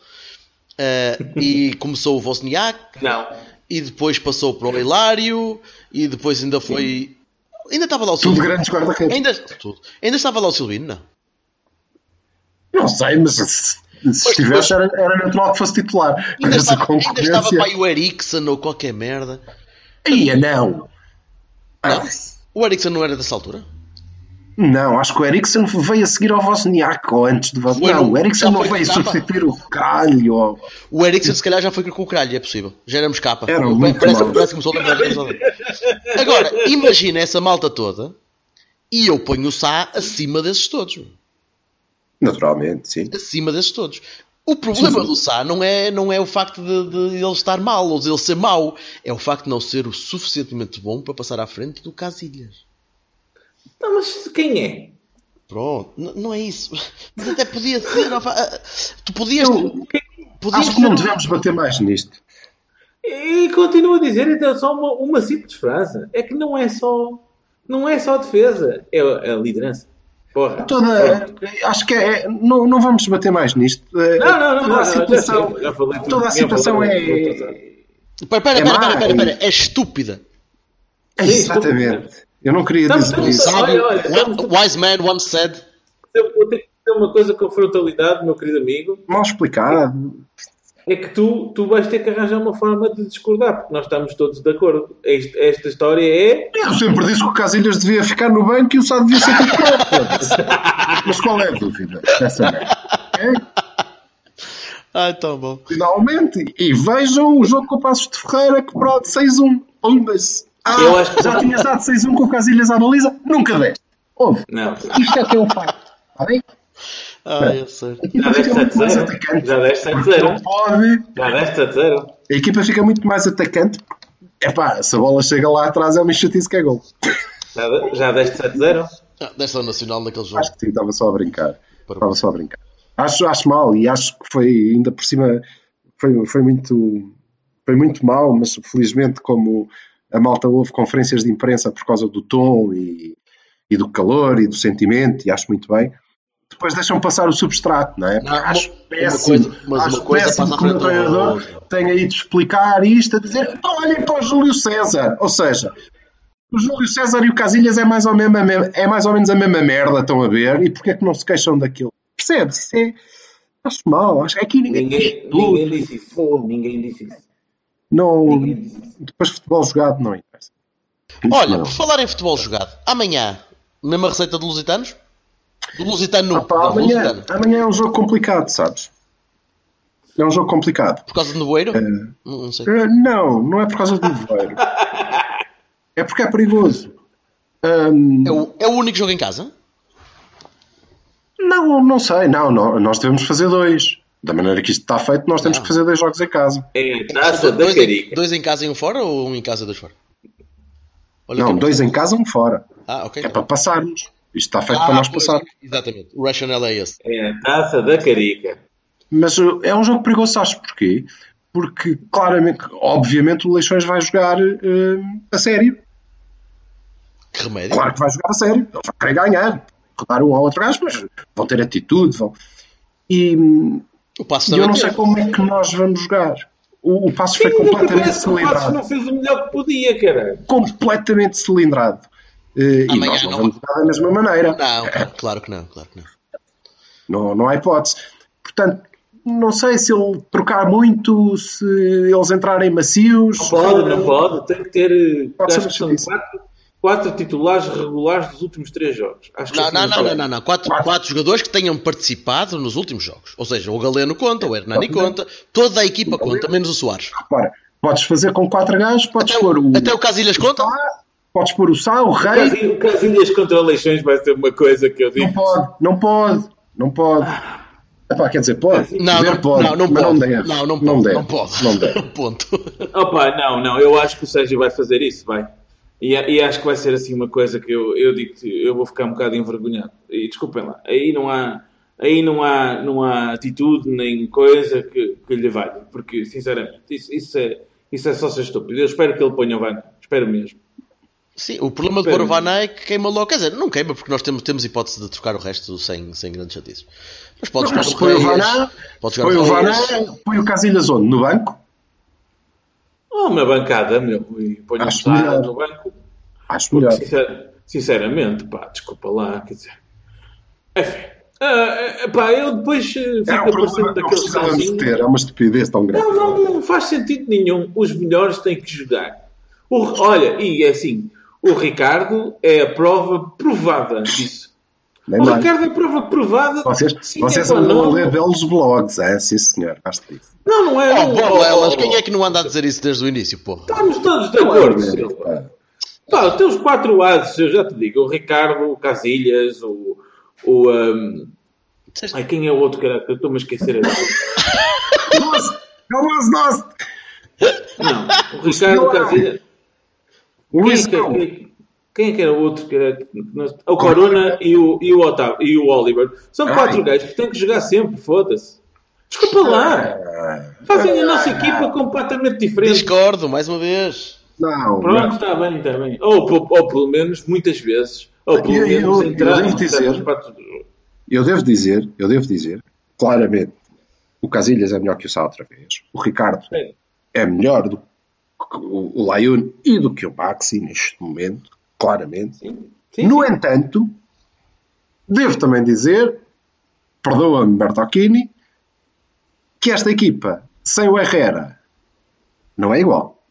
Eh, e (laughs) começou o Vosniak, Não. e depois passou para o Hilário, e depois ainda foi. Ainda estava lá o Tudo Silvino. grandes guarda-redes. Ainda, tudo. ainda estava lá o Silvino, não? Não sei, mas Se estivesse, era, era natural que fosse titular. Ainda Mas a estava, ainda estava para aí o Eriksen ou qualquer merda. Ia, não. Ah, O Eriksen não era dessa altura? Não, acho que o Eriksen veio a seguir ao Wozniak ou antes do Foi Wozniak. Não, o já não veio substituir o Calho. ou- O Eriksen se calhar já foi com o Cralho, é possível. Já éramos capa. Era muito parece, mal. parece que começou a. Agora, imagina essa malta toda e eu ponho o Sá acima desses todos. Naturalmente, sim. Acima desses todos. O problema do Sá não é, não é o facto de, de ele estar mal ou de ele ser mau. É o facto de não ser o suficientemente bom para passar à frente do Casilhas. Não, mas quem é? Pronto, N- não é isso. (laughs) Mas até podia ser. ah, Tu podias. Eu podias acho que não devemos bater mais nisto. E continuo a dizer, então, só uma, uma simples frase. É que não é só, não é só defesa, é a, a liderança. Porra. Toda, acho que é, não, não vamos bater mais nisto. Eh, Não, não, não, toda não, a não, já situação, falei tudo. toda a situação é, É espera, espera, espera, é estúpida. é exatamente. Eu não queria Estamos- dizer estamos- isso. Olha, olha, estamos- One- Wise man once said. Eu vou ter que dizer uma coisa com frontalidade, meu querido amigo. Mal explicado. É que tu, tu vais ter que arranjar uma forma de discordar, porque nós estamos todos de acordo. Este- esta história é. Eu sempre disse que o Casilhas devia ficar no banco e o Sá devia ser titular. Mas qual é a dúvida? Essa. É? Ah, tão bom. Finalmente. E vejam o jogo com o Passos de Ferreira que pronto, 6-1. Umbas. Ah, Eu acho que- já tinhas dado 6-1 com o Casilhas à baliza? Nunca deste. Ouve. Não. Isto é que é um facto. Está bem? Ah, eu sei. A Já deste 7-0. atacante. Já deste Não 7-0. pode. Já deste 7-0. A equipa fica muito mais atacante. É pá, se a bola chega lá atrás é uma chatice que é gol. Já, de- já deste 7-0. Ah, desta nacional naquele jogo. Acho que sim, estava só a brincar. Estava só a brincar. Acho, acho mal e acho que foi ainda por cima foi, foi muito foi muito mal, mas felizmente como a malta houve conferências de imprensa por causa do tom e, e do calor e do sentimento e acho muito bem. Depois deixam passar o substrato, não é? Não, acho uma- uma péssimo, coisa- mas acho uma coisa péssimo que da treinador tenha ido explicar isto, a dizer "Então olhem para o Júlio César. Ou seja, o Júlio César e o Casilhas é mais ou, mesmo a me- é mais ou menos a mesma merda, estão a ver? E porquê é que não se queixam daquilo? Percebes? Isso é... Acho mal. Acho que aqui ninguém, Ninguém, ninguém disse isso. Ninguém disse isso. Não, depois de futebol jogado não interessa. Isso Olha, não. por falar em futebol jogado, amanhã, mesma receita do Lusitanos? Do Lusitano, Ah, pá, não, do amanhã, Lusitano. amanhã é um jogo complicado, sabes? É um jogo complicado. Por causa do Nevoeiro? Não, não sei. Eh, Não, não é por causa do nevoeiro. (laughs) É porque é perigoso. Ahm, É o, é o único jogo em casa? Não, não sei. Não, não, nós devemos fazer dois. Da maneira que isto está feito, nós temos Não. que fazer dois jogos em casa. É a taça da dois, em, carica. dois em casa e um fora ou um em casa e dois fora? Olha Não, dois em casa, um fora. Ah, ok. É para passarmos. Isto está feito Ah, para nós pois, passarmos. Exatamente. O rationale é esse. É a taça da carica. Mas uh, é um jogo perigoso, sabes porquê? Porque, claramente, obviamente, o Leixões vai jogar uh, a sério. Que remédio. Claro que vai jogar a sério. Eles vão querer ganhar. Rodar um ao outro gajo, mas vão ter atitude. Vão... E O passo e eu não sei como é que nós vamos jogar. O, o passo foi completamente que o Passos cilindrado. não fez o melhor que podia, cara. Completamente cilindrado. Uh, e Amanhã nós não não. vamos jogar da mesma maneira. Não, claro que não, claro que não. Não, não há hipótese. Portanto, não sei se ele trocar muito, se eles entrarem macios. Não pode, não pode. Tem que ter. Pode ser que quatro, quatro titulares regulares dos últimos três jogos. Acho que Não, assim não, não, pode. não, não, não. Quatro, quatro jogadores que tenham participado nos últimos jogos. Ou seja, o Galeno conta, o Hernani conta, toda a equipa conta, menos o Soares. Repara, podes fazer com quatro gajos, podes Até pôr o, o, até o Casilhas conta? Podes pôr o Sá, o O Rei. Casilhas- O Casilhas contra eleições vai ser uma coisa que eu digo. Não pode, não pode, não pode. Epá, quer dizer, pode. Não, não, pode, não, não pode. não deve. Não, não Não pode. deve. Não pode. Não deve. (laughs) Ponto. Opa, não, não, eu acho que o Sérgio vai fazer isso, vai. E, e acho que vai ser assim uma coisa que eu, eu digo que eu vou ficar um bocado envergonhado. E desculpem lá, aí não há, aí não há, não há atitude nem coisa que, que lhe valha, porque sinceramente isso, isso, é, isso é só ser estúpido. Eu espero que ele ponha o Van, espero mesmo. Sim, o problema de pôr o Van Eyck queima logo. Quer dizer, não queima porque nós temos, temos hipótese de trocar o resto sem, sem grandes chatices. Mas podes põe o. Vaná, põe o Casilhas onde? No banco? Oh, uma bancada, meu, e ponha Acho um melhor. no banco. Acho melhor. Sincer- sinceramente, pá, desculpa lá, quer dizer. Enfim, ah, pá, eu depois eh, fico Era um a problema de casinhos. ter. É uma estupidez tão grande. Não, não, não faz sentido nenhum. Os melhores têm que jogar. O- olha, e é assim, o Ricardo é a prova provada disso. Nem O mais. Ricardo é prova provada. Vocês, Sim, vocês é pá, andam a não, ler belos blogs, é? Sim, senhor. Disso. não, não é. Oh, não, Borlelas, oh, quem é que não anda a dizer isso desde o início, porra? Estamos todos de acordo, Silva. Pá, tem os quatro ases, eu já te digo. O Ricardo, o Casilhas, o... o um... Ai, quem é o outro cara? Eu estou-me a esquecer agora. (laughs) Nossa, é o Mas Nossa! Não, o Ricardo, o Casilhas... O é, Luís. Quem, é que era o outro? Que era, o Corona e o, e o Otávio e o Oliver. São Ai. quatro gajos que têm que jogar sempre, foda-se. Desculpa lá. Ah, Fazem a nossa equipa completamente diferente. Discordo, mais uma vez. Não, Pronto, está bem, está bem. Ou, ou, ou pelo menos, muitas vezes. Ou pelo Eu- eu- menos eu entrar devo em dizer- partes. Eu devo dizer, eu devo dizer, claramente, o Casilhas é melhor que o Sá outra vez. O Ricardo É. é melhor do que o o Laione e do que o Maxi neste momento, claramente. Sim, sim, No sim. entanto, devo também dizer, perdoa-me Bertocchini, que esta equipa, sem o Herrera, não é igual.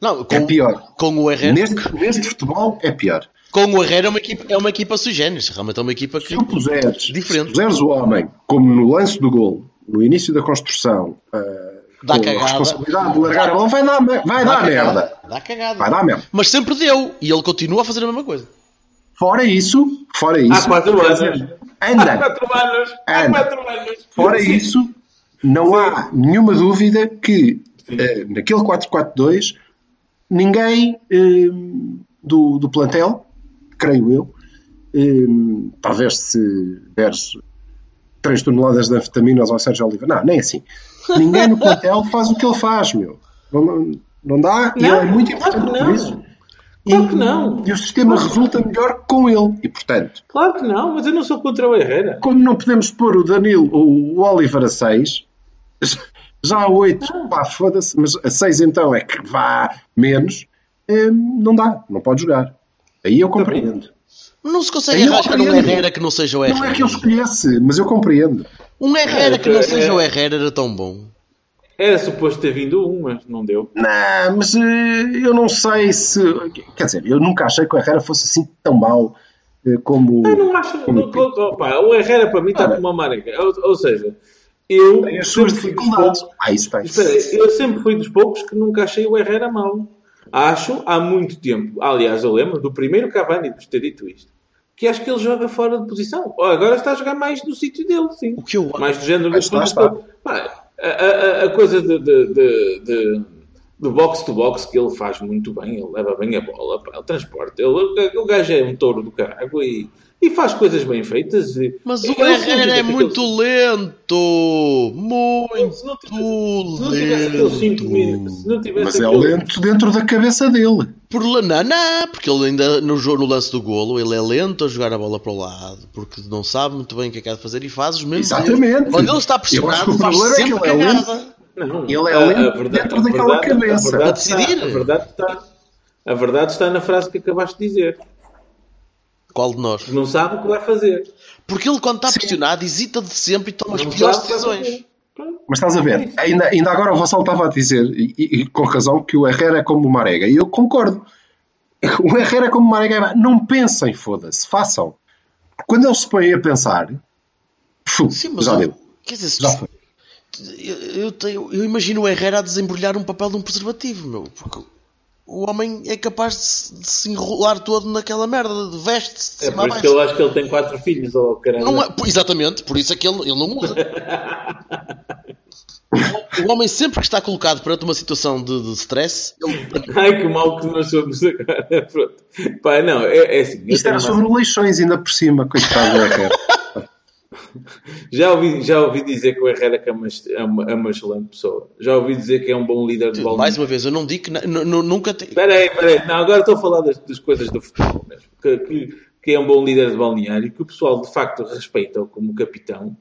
Não, com, É pior. com o Herrera, Neste, neste futebol é pior. com o Herrera é uma equipa, é uma equipa sui generis. Realmente é uma equipa que. Se tu puseres, Diferente. se puseres o homem como no lance do gol, no início da construção, ah, Dá com cagada. a responsabilidade de largar a vai dar, vai dar cagada. merda. Dá cagada. Vai dar merda. Mas sempre deu. E ele continua a fazer a mesma coisa. Fora isso, fora Há isso, quatro quer anos. dizer, Há anda, quatro anos. Há Anda. quatro anos. fora Sim. isso, não há nenhuma dúvida que eh, naquele 4-4-2 ninguém eh, do, do plantel, creio eu, eh, talvez se deres 3 toneladas de anfetaminas ao Sérgio Oliveira, não, nem assim. Ninguém no plantel (laughs) faz o que ele faz, meu. Não, não dá, e Não, ele é muito claro importante não. por isso. Claro E- que não. E o sistema resulta melhor com ele. E, portanto, Claro que não, mas eu não sou contra o Herrera. como não podemos pôr o Danilo, o, o Oliver a 6, já a 8, pá, foda-se, mas a 6 então é que vá menos, hum, não dá, não pode jogar. Aí eu compreendo. Não se consegue arranjar um. Herrera que não seja o Herrera. Não é que eu escolhesse, mas eu compreendo. Um Herrera que não É, seja é. o Herrera era tão bom. Era suposto ter vindo um, mas não deu. Não, mas eh, eu não sei se. Quer dizer, eu nunca achei que o Herrera fosse assim tão mau eh, como. Eu não acho. como não- opa, o Herrera para mim está como uma marega. Ou, ou seja, eu Tem as suas sempre fui dos dificuldades. poucos. Ah, isso tem. Espera aí, eu sempre fui dos poucos que nunca achei o Herrera mau. Acho há muito tempo. Aliás, eu lembro do primeiro Cavani de ter dito isto. Que acho que ele joga fora de posição. Oh, agora está a jogar mais no sítio dele, sim. O que eu Mais do género de está. Pá, a, a- a coisa de, de, de, de- do box to box que ele faz muito bem, ele leva bem a bola, pá, ele transporta. Ele, o gajo é um touro do caralho e, e faz coisas bem feitas. E, Mas o eu não sei Herrera é daqueles- muito lento. Muito Se não tivesse- se não tivesse aqueles 5 minutos, se não tivesse Mas é lento dentro da cabeça dele. Por não, porque ele ainda no, jogo, no lance do golo ele é lento a jogar a bola para o lado, porque não sabe muito bem o que é que há de fazer e faz os mesmos Exatamente. Quando ele está pressionado, o faz é sempre ele é lento. cagada. Não, Ele é lento a verdade- dentro a daquela verdade- cabeça. A verdade, A decidir. Está, a, verdade está, a verdade está na frase que acabaste de dizer. Qual de nós? Não sabe o que vai fazer. Porque ele, quando está pressionado, hesita de sempre e toma as Não piores que vai decisões. Mas estás a ver, ainda, ainda agora o Vassal estava a dizer, e, e- com razão, que o Herrera é como o Marega. E eu concordo. O Herrera é como o Marega. Não pensem, foda-se, façam. Quando ele se põe a pensar, fu, Sim, mas já eu- deu. Quer dizer, se Já foi. eu, eu, tenho- eu imagino o Herrera a desembrulhar um papel de um preservativo, meu. Porque o homem é capaz de se, de se enrolar todo naquela merda, de veste-se de É por isso que eu acho que ele tem quatro filhos, oh, caramba. Não é- exatamente, por isso é que ele, ele não usa. (laughs) o homem sempre que está colocado perante uma situação de, de stress, ele Ai, que mal que nós somos agora. Pronto. Pá, não, é, é assim. Isto era sobre leixões ainda por cima, coitado do Herrera. (laughs) (laughs) já, ouvi, já ouvi dizer que o Herrera é uma, é, uma, é uma excelente pessoa. Já ouvi dizer que é um bom líder de bola. mais uma vez, eu não digo que nunca tem. Espera aí, espera aí. Não, agora estou a falar das, das coisas do futebol mesmo. Que, que, que é um bom líder de balneário, que o pessoal de facto respeita como capitão.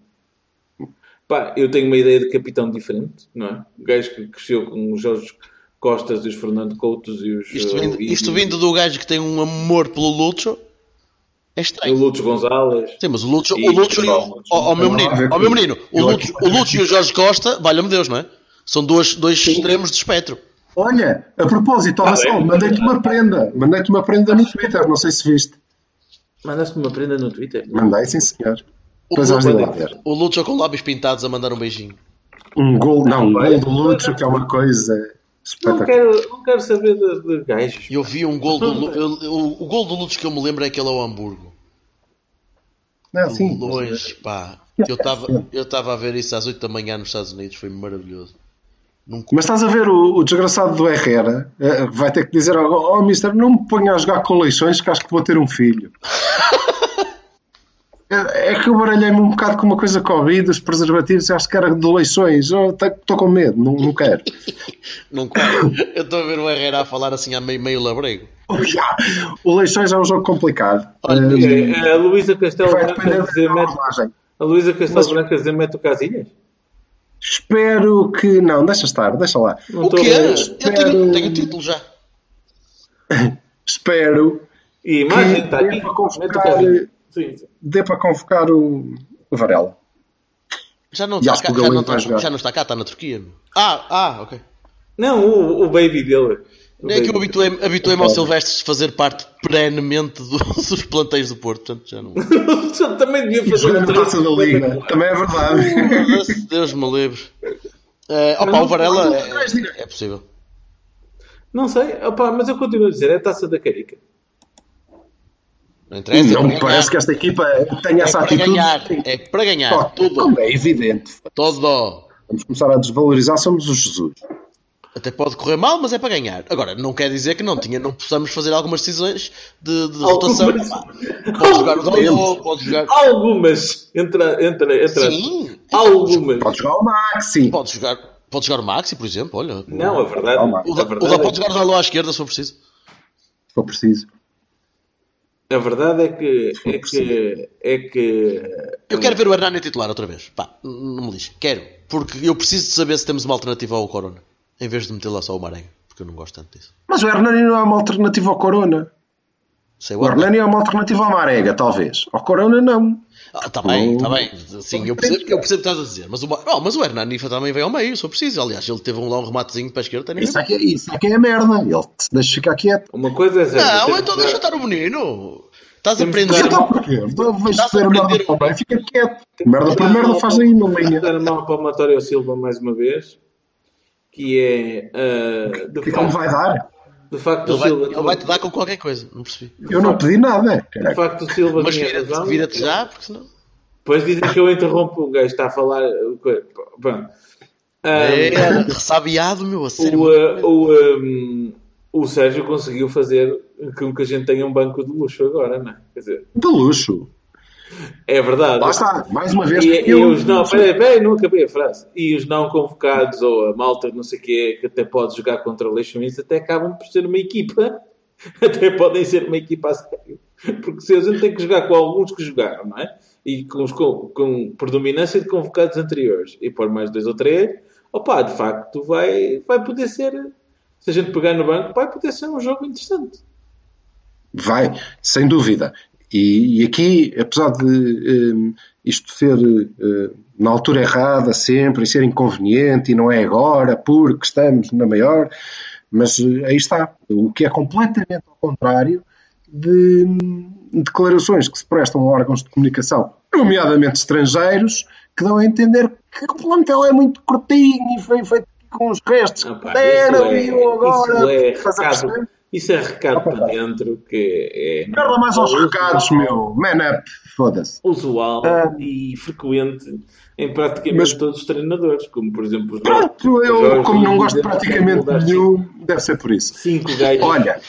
Pá, eu tenho uma ideia de capitão diferente, não é? O gajo que cresceu com os Jorge Costas e os Fernando Coutos e os. Isto, vindo, e- isto vindo do gajo que tem um amor pelo Lucho, É O estranho. Lúcio Gonzalez. Sim, mas o Lúcio, E- o Lúcio, Vamos. ó ó, meu Vamos menino, ó meu menino, o Lúcio, o e o Jorge Costa, valha-me Deus, não é? São dois, dois extremos de espectro. Olha, a propósito, ó Tá Vassal, bem. mandei-te uma prenda. Mandei-te uma prenda no Twitter, não sei se viste. Mandaste-me uma prenda no Twitter. Mandei, sim senhor. O Depois ir lá Lúcio- ver. O Lúcio com lábios pintados a mandar um beijinho. Um gol, não, um gol do Lúcio, que é uma coisa Não quero, não quero saber de, de gajos. Eu vi um gol do eu- eu- o gol do Lúcio que eu me lembro é aquele ao Hamburgo. Não, sim. Longe, pá. Que eu estava eu estava a ver isso às 8 da manhã nos Estados Unidos, foi maravilhoso. Num Mas estás a ver o, o desgraçado do Herrera? eh, Vai ter que dizer. Oh, mister, não me ponha a jogar com leições que acho que vou ter um filho. (laughs) É é que eu baralhei-me um bocado com uma coisa Covid, os preservativos, acho que era de leições. Estou com medo, não, não quero. (laughs) Não quero. Eu estou a ver o Herrera a falar assim a meio, meio labrego. O leições é um jogo complicado. Olha, Eh, É, a Luísa Castelo vai Branco dizer mete, a Luísa Castelo Branco dizer mete o Casilhas? Espero que. Não, deixa estar, deixa lá. Não O quê? Eu Espero- tenho, o título já. (laughs) Espero E imagem está aqui. para Mete o convocar. Sim, sim. dê para convocar o, o Varela. Já não, E está cá, já, não está, já não está cá, está na Turquia. Ah, ah, ok. Não, o, o baby dele. O É que eu baby. habituei-me habituei ao Silvestre a fazer parte perenemente do- dos planteios do Porto, portanto já não. Também devia fazer um taça da Liga. Também é verdade. Deus me livre. Eh, opa, o Varela é, é possível. Não sei, opá, mas eu continuo a dizer, é a taça da carica. Não interessa. Não é me para parece que esta equipa tenha É essa atitude. ganhar. É para ganhar. Só, Tudo. Como é evidente. Todo. Vamos começar a desvalorizar, somos o Jesus. Até pode correr mal, mas é para ganhar. Agora, não quer dizer que não, tinha, não possamos fazer algumas decisões de, de Algumas. rotação. Pode jogar o Dalot, pode jogar. Algumas, entre, entre, entre Sim. algumas. Pode jogar o Maxi. Pode jogar, pode jogar o Maxi, por exemplo. Olha. Não, a verdade, Calma. O, a o é pode jogar o Dalot à esquerda, se for preciso. Se for preciso. A verdade é que é que é que Eu quero ver o Hernani titular outra vez. Pá, não me lixe. Quero. Porque eu preciso de saber se temos uma alternativa ao Corona. Em vez de meter lá só o Marega. Porque eu não gosto tanto disso. Mas o Hernani não é uma alternativa ao Corona. Sei O Hernani é uma alternativa ao Marega, talvez. Ao Corona, não. Ah, tá bem, tá bem. Sim, eu percebo, eu percebo o que estás a dizer. Mas o, oh, mas o Hernani também veio ao meio, for preciso. Aliás, ele teve um, lá um rematezinho para a esquerda. nem Isso é que é, isso é, que é a merda. Ele se deixa ficar quieto. uma coisa é certa, Não, então que deixa estar o menino. Estás a que aprender. Então porquê? Então a ser merda para o bem, fica quieto. Merda por merda faz aí na linha. dar a mão palmatória ao Silva mais uma vez, que é ah, de, E como vai dar? De facto Ele o vai, Silva ele vai te dar com qualquer coisa. Não percebi. Eu não pedi nada. de facto o Silva Mas tinha vira-te razão. vira já, porque senão. Depois dizem que eu interrompo o gajo está a falar. Pronto. Ah, É, (laughs) ressabiado, meu, a sério. o, uh, o, um, o Sérgio conseguiu fazer com que a gente tenha um banco de luxo agora, não é? Quer dizer, De luxo. É verdade. Lá está, mais uma vez. E, e os não, peraí, peraí, não acabei a frase. E os não convocados ou a malta, não sei o quê, que até pode jogar contra o Leixões, até acabam por ser uma equipa. (laughs) Até podem ser uma equipa a sério. Porque se a gente tem que jogar com alguns que jogaram, não é? E com, os, com, com predominância de convocados anteriores e pôr mais dois ou três, opá, de facto vai, vai poder ser. Se a gente pegar no banco, vai poder ser um jogo interessante. Vai, sem dúvida. E, e aqui, apesar de eh, isto ser eh, na altura errada sempre e ser inconveniente e não é agora porque estamos na maior, mas eh, aí está. O que é completamente ao contrário de hum, declarações que se prestam a órgãos de comunicação, nomeadamente estrangeiros, que dão a entender que o plantel é muito curtinho e foi feito com os restos que deram isso e agora. é Isso é recado para dentro que é Merda mais aos recados, meu. Man up, foda-se. usual Ah. e frequente em praticamente Mas- todos os treinadores, como por exemplo os Pronto, eu, como não gosto de Jesus, praticamente mudar nenhum, deve ser por isso. cinco gajos. Olha,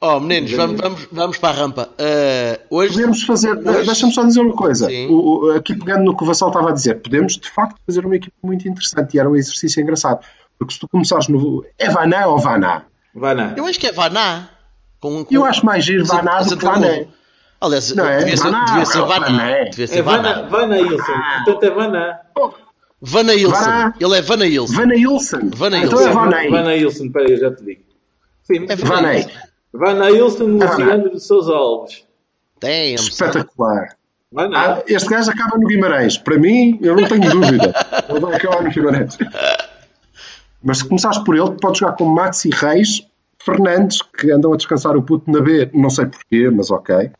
Oh, meninos, vamos, vamos, vamos para a rampa. Uh, hoje. podemos fazer. Hoje- Deixa-me só dizer uma coisa. O- aqui pegando no que o Vassal estava a dizer, podemos de facto fazer uma equipe muito interessante e era um exercício engraçado. Porque se tu começares no. É Vaná ou Vaná? Vai na. Eu acho que é Vaná. Com, com, Eu acho mais giro Vaná do que Vané. Aliás, Não é? devia ser, Vaná, devia ser é o Vaná. Devia ser É Vaná. na Ilson. Portanto é vai na. Vana Ilson. Vaná. Ele é Vana Ilson. Vaná Ilson. Vaná Então Ilson. é Vai Vané. na Ilson, peraí, eu já te digo. Sim, É vai na Ilson, Vaná. Luciano de Souza Alves. Damn, son. espetacular. Ah, este gajo acaba no Guimarães. Para mim, eu não tenho dúvida. (laughs) Ele vai acabar no Guimarães. Mas se começares por ele, podes jogar com Maxi Reis, Fernandes, que andam a descansar o puto na B, não sei porquê, mas ok.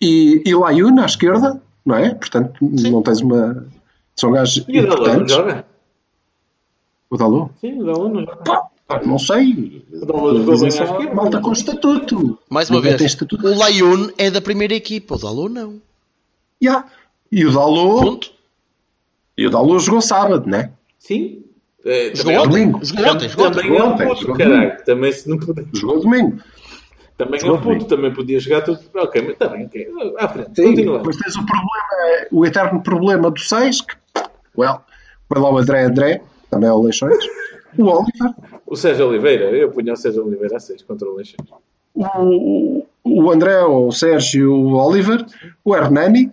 E, e Layun à esquerda, não é? Portanto, não tens uma. São gajos E o Dalot não importantes. joga? O Dalot? Sim, o Dalot não joga. Pá, não sei. O Dalot jogou bem à Dizem só esquerda. malta com estatuto. Mais uma Ninguém vez, o Layun é da primeira equipa, o Dalot não. Yeah. E o Dalot. Ponto. E o Dalot jogou sábado, né? Sim. É, Jogou também- ontem. domingo. Jogou ontem. Jogou ontem. Também é um ontem, puto, jogou caralho. Também se não puder. Jogou domingo. Também é Jogou um puto, também podia jogar tudo. Ok, mas está bem, ok. À frente, Sim, continua. depois tens o problema, o eterno problema do 6, que, well, foi lá o André André, também é o Leixões, o Oliver, O Sérgio Oliveira, eu punho o Sérgio Oliveira a 6 contra o Leixões. o, o André, o Sérgio, o Oliver, o Hernani,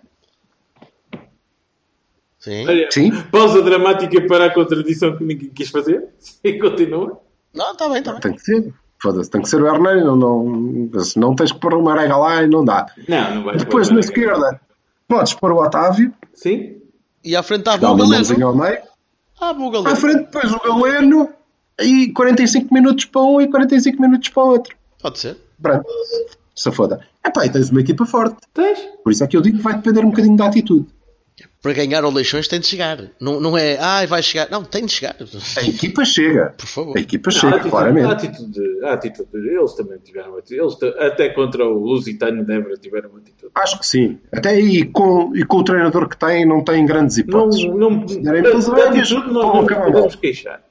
Sim. Olha, sim, pausa dramática para a contradição que ninguém quis fazer. E continua. Não, está bem, está bem. tem que ser, foda-se, tem que ser o Hernani, não, não, senão tens que pôr uma rega lá e não dá. Não, não vai Depois na esquerda, podes pôr o Otávio, Sim? E à frente está o Galeno. ao meio, Ah, o à frente depois o Galeno, e 45 minutos para um e 45 minutos para o outro. Pode ser. Pronto, se foda. Epá, e tens uma equipa forte. Tens? Por isso é que eu digo que vai depender um bocadinho da atitude. Para ganhar o Leixões tem de chegar. Não, não é, ai, vai chegar. Não, tem de chegar. A equipa chega. Por favor. A equipa Não, a chega, atitude, a claramente. atitude, a atitude, eles também tiveram atitude. Eles, até contra o Lusitano de Évora tiveram atitude. Acho que sim. Até aí, com, e com o treinador que tem, não tem grandes Não, hipóteses. não, derem da, da atitude não acabar podemos queixar.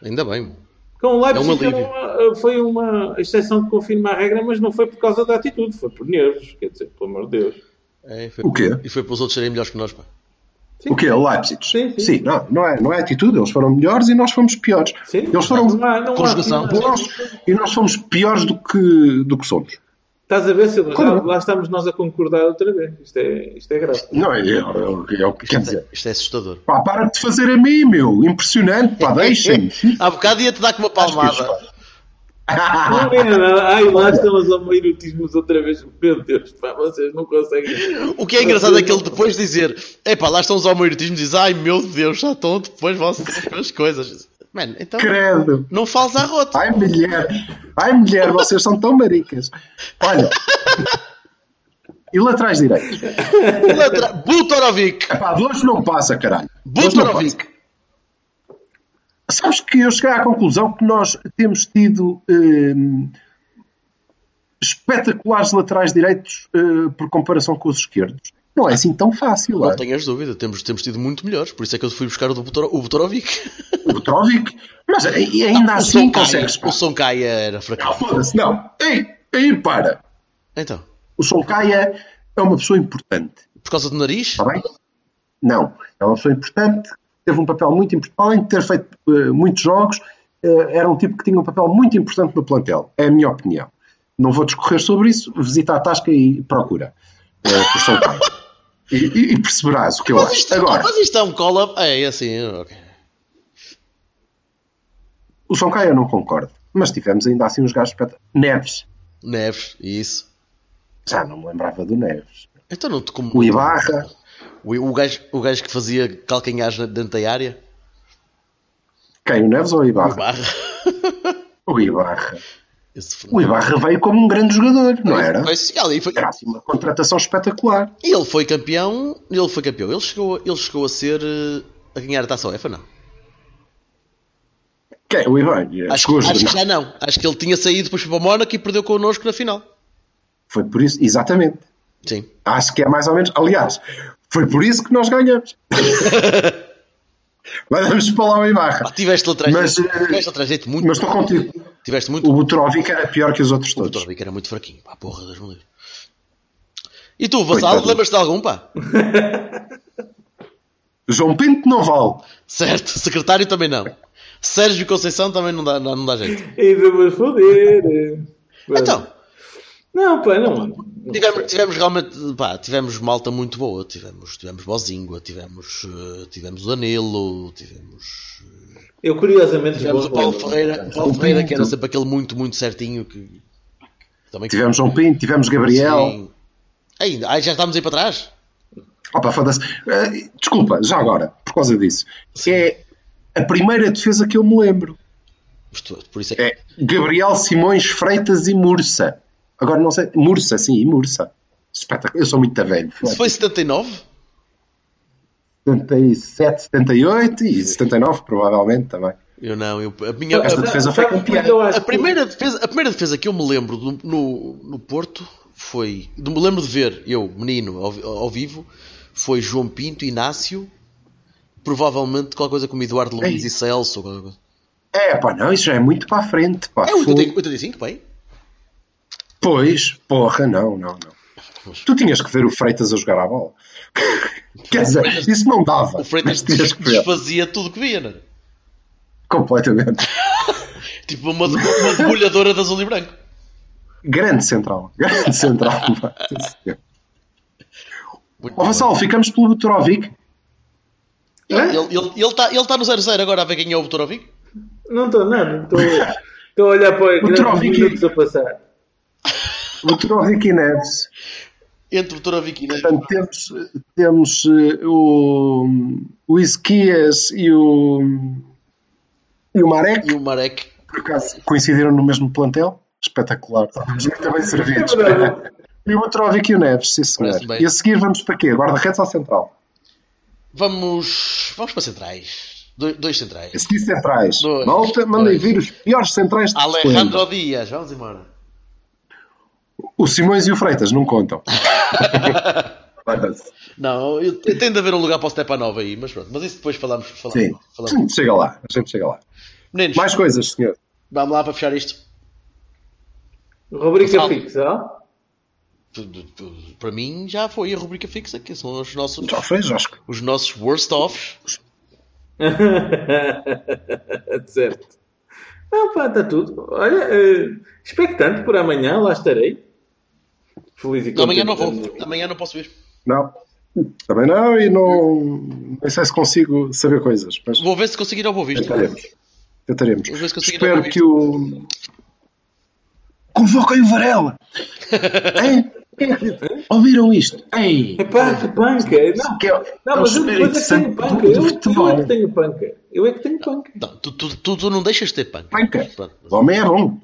Ainda bem. Com o É Leipzig foi alívio. uma, foi uma exceção que confirma a regra, mas não foi por causa da atitude, foi por nervos. Quer dizer, pelo amor de Deus. É, foi, O quê? E foi para os outros serem melhores que nós, pá. O quê? O Leipzig? Sim, sim. não, não, é, não é atitude. Eles foram melhores e nós fomos piores. Sim, Eles foram não há, não há, Conjugação. bons e nós fomos piores do que, do que somos. Estás a ver, Silva? Já, Como? lá estamos nós a concordar outra vez. Isto é, isto é grave. Não, é, é, é, é o que quer dizer. Isto é assustador. Pá, para de fazer a mim, meu. Impressionante, pá, (laughs) deixem-me. Há bocado ia-te dar com uma palmada. Não é. Ai, lá estão os homoerotismos outra vez. Meu Deus, pá, vocês não conseguem. O que é engraçado é que ele depois dizer, epá, lá estão os homoerotismos, diz, ai meu Deus, já estão depois vocês com as coisas. Mano, então Credo. não fales à rota. Ai, mulher. Ai, mulher, vocês são tão maricas. Olha. E laterais direitos? Letra- Butorovic! Pá, de hoje não passa, caralho. Butorovic! Sabes que eu cheguei à conclusão que nós temos tido hum, espetaculares laterais direitos eh, por comparação com os esquerdos. Não é assim tão fácil. Não é? tenhas dúvida, temos, temos tido muito melhores, por isso é que eu fui buscar o, do Butoro- o Butorovic. O Trovic, mas ai- (laughs) ainda o assim consegues. o Soncaia era Não, fraco. foda-se, não. Ei, ei, para. Então, O Solcaia é uma pessoa importante. por causa do nariz? Está bem? Não. É uma pessoa importante, teve um papel muito importante. Além de ter feito eh, muitos jogos, eh, era um tipo que tinha um papel muito importante no plantel. É a minha opinião. Não vou discorrer sobre isso. Visita a Tasca e procura. eh, por São Paulo. E, e- e perceberás o que eu Mas acho. isto, Agora, mas isto é um call-up. É assim, ok. o São Caia eu não concordo. Mas tivemos ainda assim uns gajos espetaculares. Neves. Neves, isso. Já não me lembrava do Neves. Então não te como. O Ibarra. O, o, gajo, o gajo que fazia calcanhares na- dentro da área? Quem? O Neves ou o O Ibarra? Ibarra. O Ibarra. O Ibarra veio como um grande jogador, não era? Foi, foi- Era assim uma contratação espetacular. E ele foi campeão. Ele foi campeão. Ele chegou, ele chegou a ser. eh, a ganhar a taça UEFA, não? Quem? O Ivan. Acho, acho que já não. Acho que ele tinha saído depois para o Mónaco e perdeu connosco na final. Foi por isso, exatamente. Sim. Acho que é mais ou menos. Aliás, foi por isso que nós ganhamos. (laughs) Mandamos para lá o Ibarra. Ah, tiveste laterais Mas, jeito. eh, Tiveste laterais jeito muito. Mas estou contigo. Tiveste muito. O Butrovic era pior que os outros O todos. Vitor era muito fraquinho. Pá, porra, me livre. E tu, Vassal, lembras-te de algum, pá? (laughs) João Pinto não vale. Certo, (laughs) secretário também não. Sérgio Conceição também não dá, não, não dá jeito. Ainda vou foder. Então, Não, pá, não. tivemos, tivemos realmente, pá, tivemos malta muito boa. Tivemos, tivemos Bozingua, tivemos, eh, tivemos o Danilo, tivemos, Eu curiosamente tivemos o vou- Paulo Ferreira, o Paulo Ferreira que era sempre aquele muito, muito certinho que Também Tivemos João Pinto, tivemos Gabriel. Sim. Ainda, ai, já estamos aí para trás? Opa, foda-se. Eh, desculpa, já agora, por causa disso. É a primeira defesa que eu me lembro. Isto- Por isso é que. É Gabriel Simões Freitas e Mursa. Agora não sei. Mursa, sim, e Mursa. Espetáculo. Eu sou muito velho. Se foi 79? 77, 78 e 79, provavelmente também. Eu não, eu, a minha. Esta a- defesa foi campeã. A primeira, defesa, a primeira defesa que eu me lembro do- no, no Porto foi. de- Me lembro de ver, eu, menino, ao, ao vivo, foi João Pinto, Inácio, provavelmente qualquer coisa como Eduardo Luiz Ei. e Celso. É, pá, não, isso já é muito para a frente, pá. É 80 Fogo. 85, bem? Pois, porra, não, não, não. Tu tinhas que ver o Freitas a jogar a bola. (laughs) Quer dizer, isso não dava. O Freitas desfazia tudo que via, não era? Completamente. (laughs) Tipo uma, uma debulhadora de azul e branco. Grande central. (laughs) Grande central. Muito Ó. Vassal, ficamos pelo Butorovic. Ele está ele, ele tá, ele tá no 0-0 agora a ver quem é o Butorovic. Não estou nada, estou estou a olhar para Trovic. minutos a passar. Butorovic e Neves. Entre o Butorovic e Neves. Portanto, temos, temos eh, o, o Isquias e o, e o Marek, E o Marek. por acaso coincidiram no mesmo plantel. Espetacular. Estamos muito bem servidos. É. E o Butorovic e o Neves, sim senhor. E a seguir vamos para quê? Guarda-redes ou central? Vamos. Vamos para centrais. Dois, dois centrais. A seguir centrais. Dois. Malta, mandem vir os piores centrais de Alejandro Dias, vamos embora. O Simões e o Freitas não contam. (laughs) Não, eu, tenho de haver um lugar para o Stepanov aí, mas pronto. Mas isso depois falamos. falamos, Sim. falamos. Chega lá. A gente chega lá. Meninos, Mais coisas, senhor. vamos lá para fechar isto. Rubrica fixa, Para mim já foi a rubrica fixa, que são os nossos, Já fez, acho que. os nossos worst offs. (laughs) certo. Não, pá, está tudo. Olha, eh, expectante por amanhã, lá estarei. Feliz e Amanhã não vou, amanhã não posso ir. Não. Também não, e não. Nem sei se consigo saber coisas, mas Vou ver se conseguir ao vou visto. tentaremos. Tentaremos. Vamos ver se conseguimos Espero ouvir que o. Convoquem o Varela! (laughs) Hein? É Ouviram isto? Ei! Epá, que panca! Não, Que é, não é o mas eu é que tenho Santo panca. Eu, eu é que tenho panca. Eu é que tenho panca. Não, tu, tu, tu, tu não deixas de ter punk. Panca. Pronto, O homem é bom.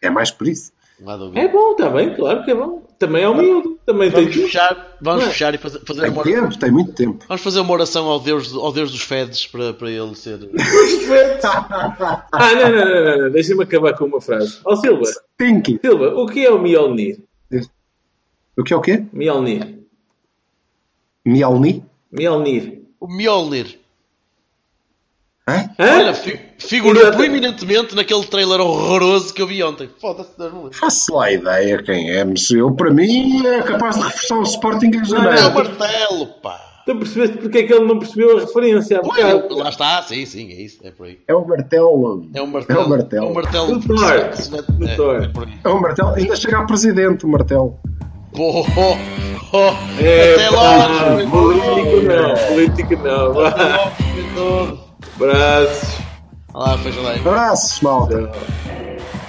É mais por isso. não É bom, está bem, claro que é bom. Também é o miúdo. Também tem Vamos tudo. fechar, vamos é? fechar e fazer, fazer Tem uma oração. tempo, tem muito tempo. Vamos fazer uma oração ao Deus, ao Deus dos Fedes para, para ele ser. Ah, não, não, não, não, não. Deixa-me acabar com uma frase. Ó Silva, Pinky. Silva, o que é o Mjolnir? O que é o quê? Mjolnir. Mialni? Mjolnir. O Mjolnir. Hã? Olha, fi- figurou Exato. proeminentemente naquele trailer horroroso que eu vi ontem. Foda-se, Deus me livre. Faço lá ideia quem é, mas eu, para mim, é capaz de reforçar o Sporting em É o janeiro. martelo, pá. Tu percebeste porque é que ele não percebeu a referência bocado? Lá está, sim, sim, é isso, é por aí. É o martelo. É um martelo. É o martelo. É um martelo. É, é aí. É o martelo. Ainda chega a presidente o martelo. Oh, oh, oh. É, Até logo. político não, político não. Até logo. Abraços. Olha lá, fecha lá. Abraços, malta. Tchau.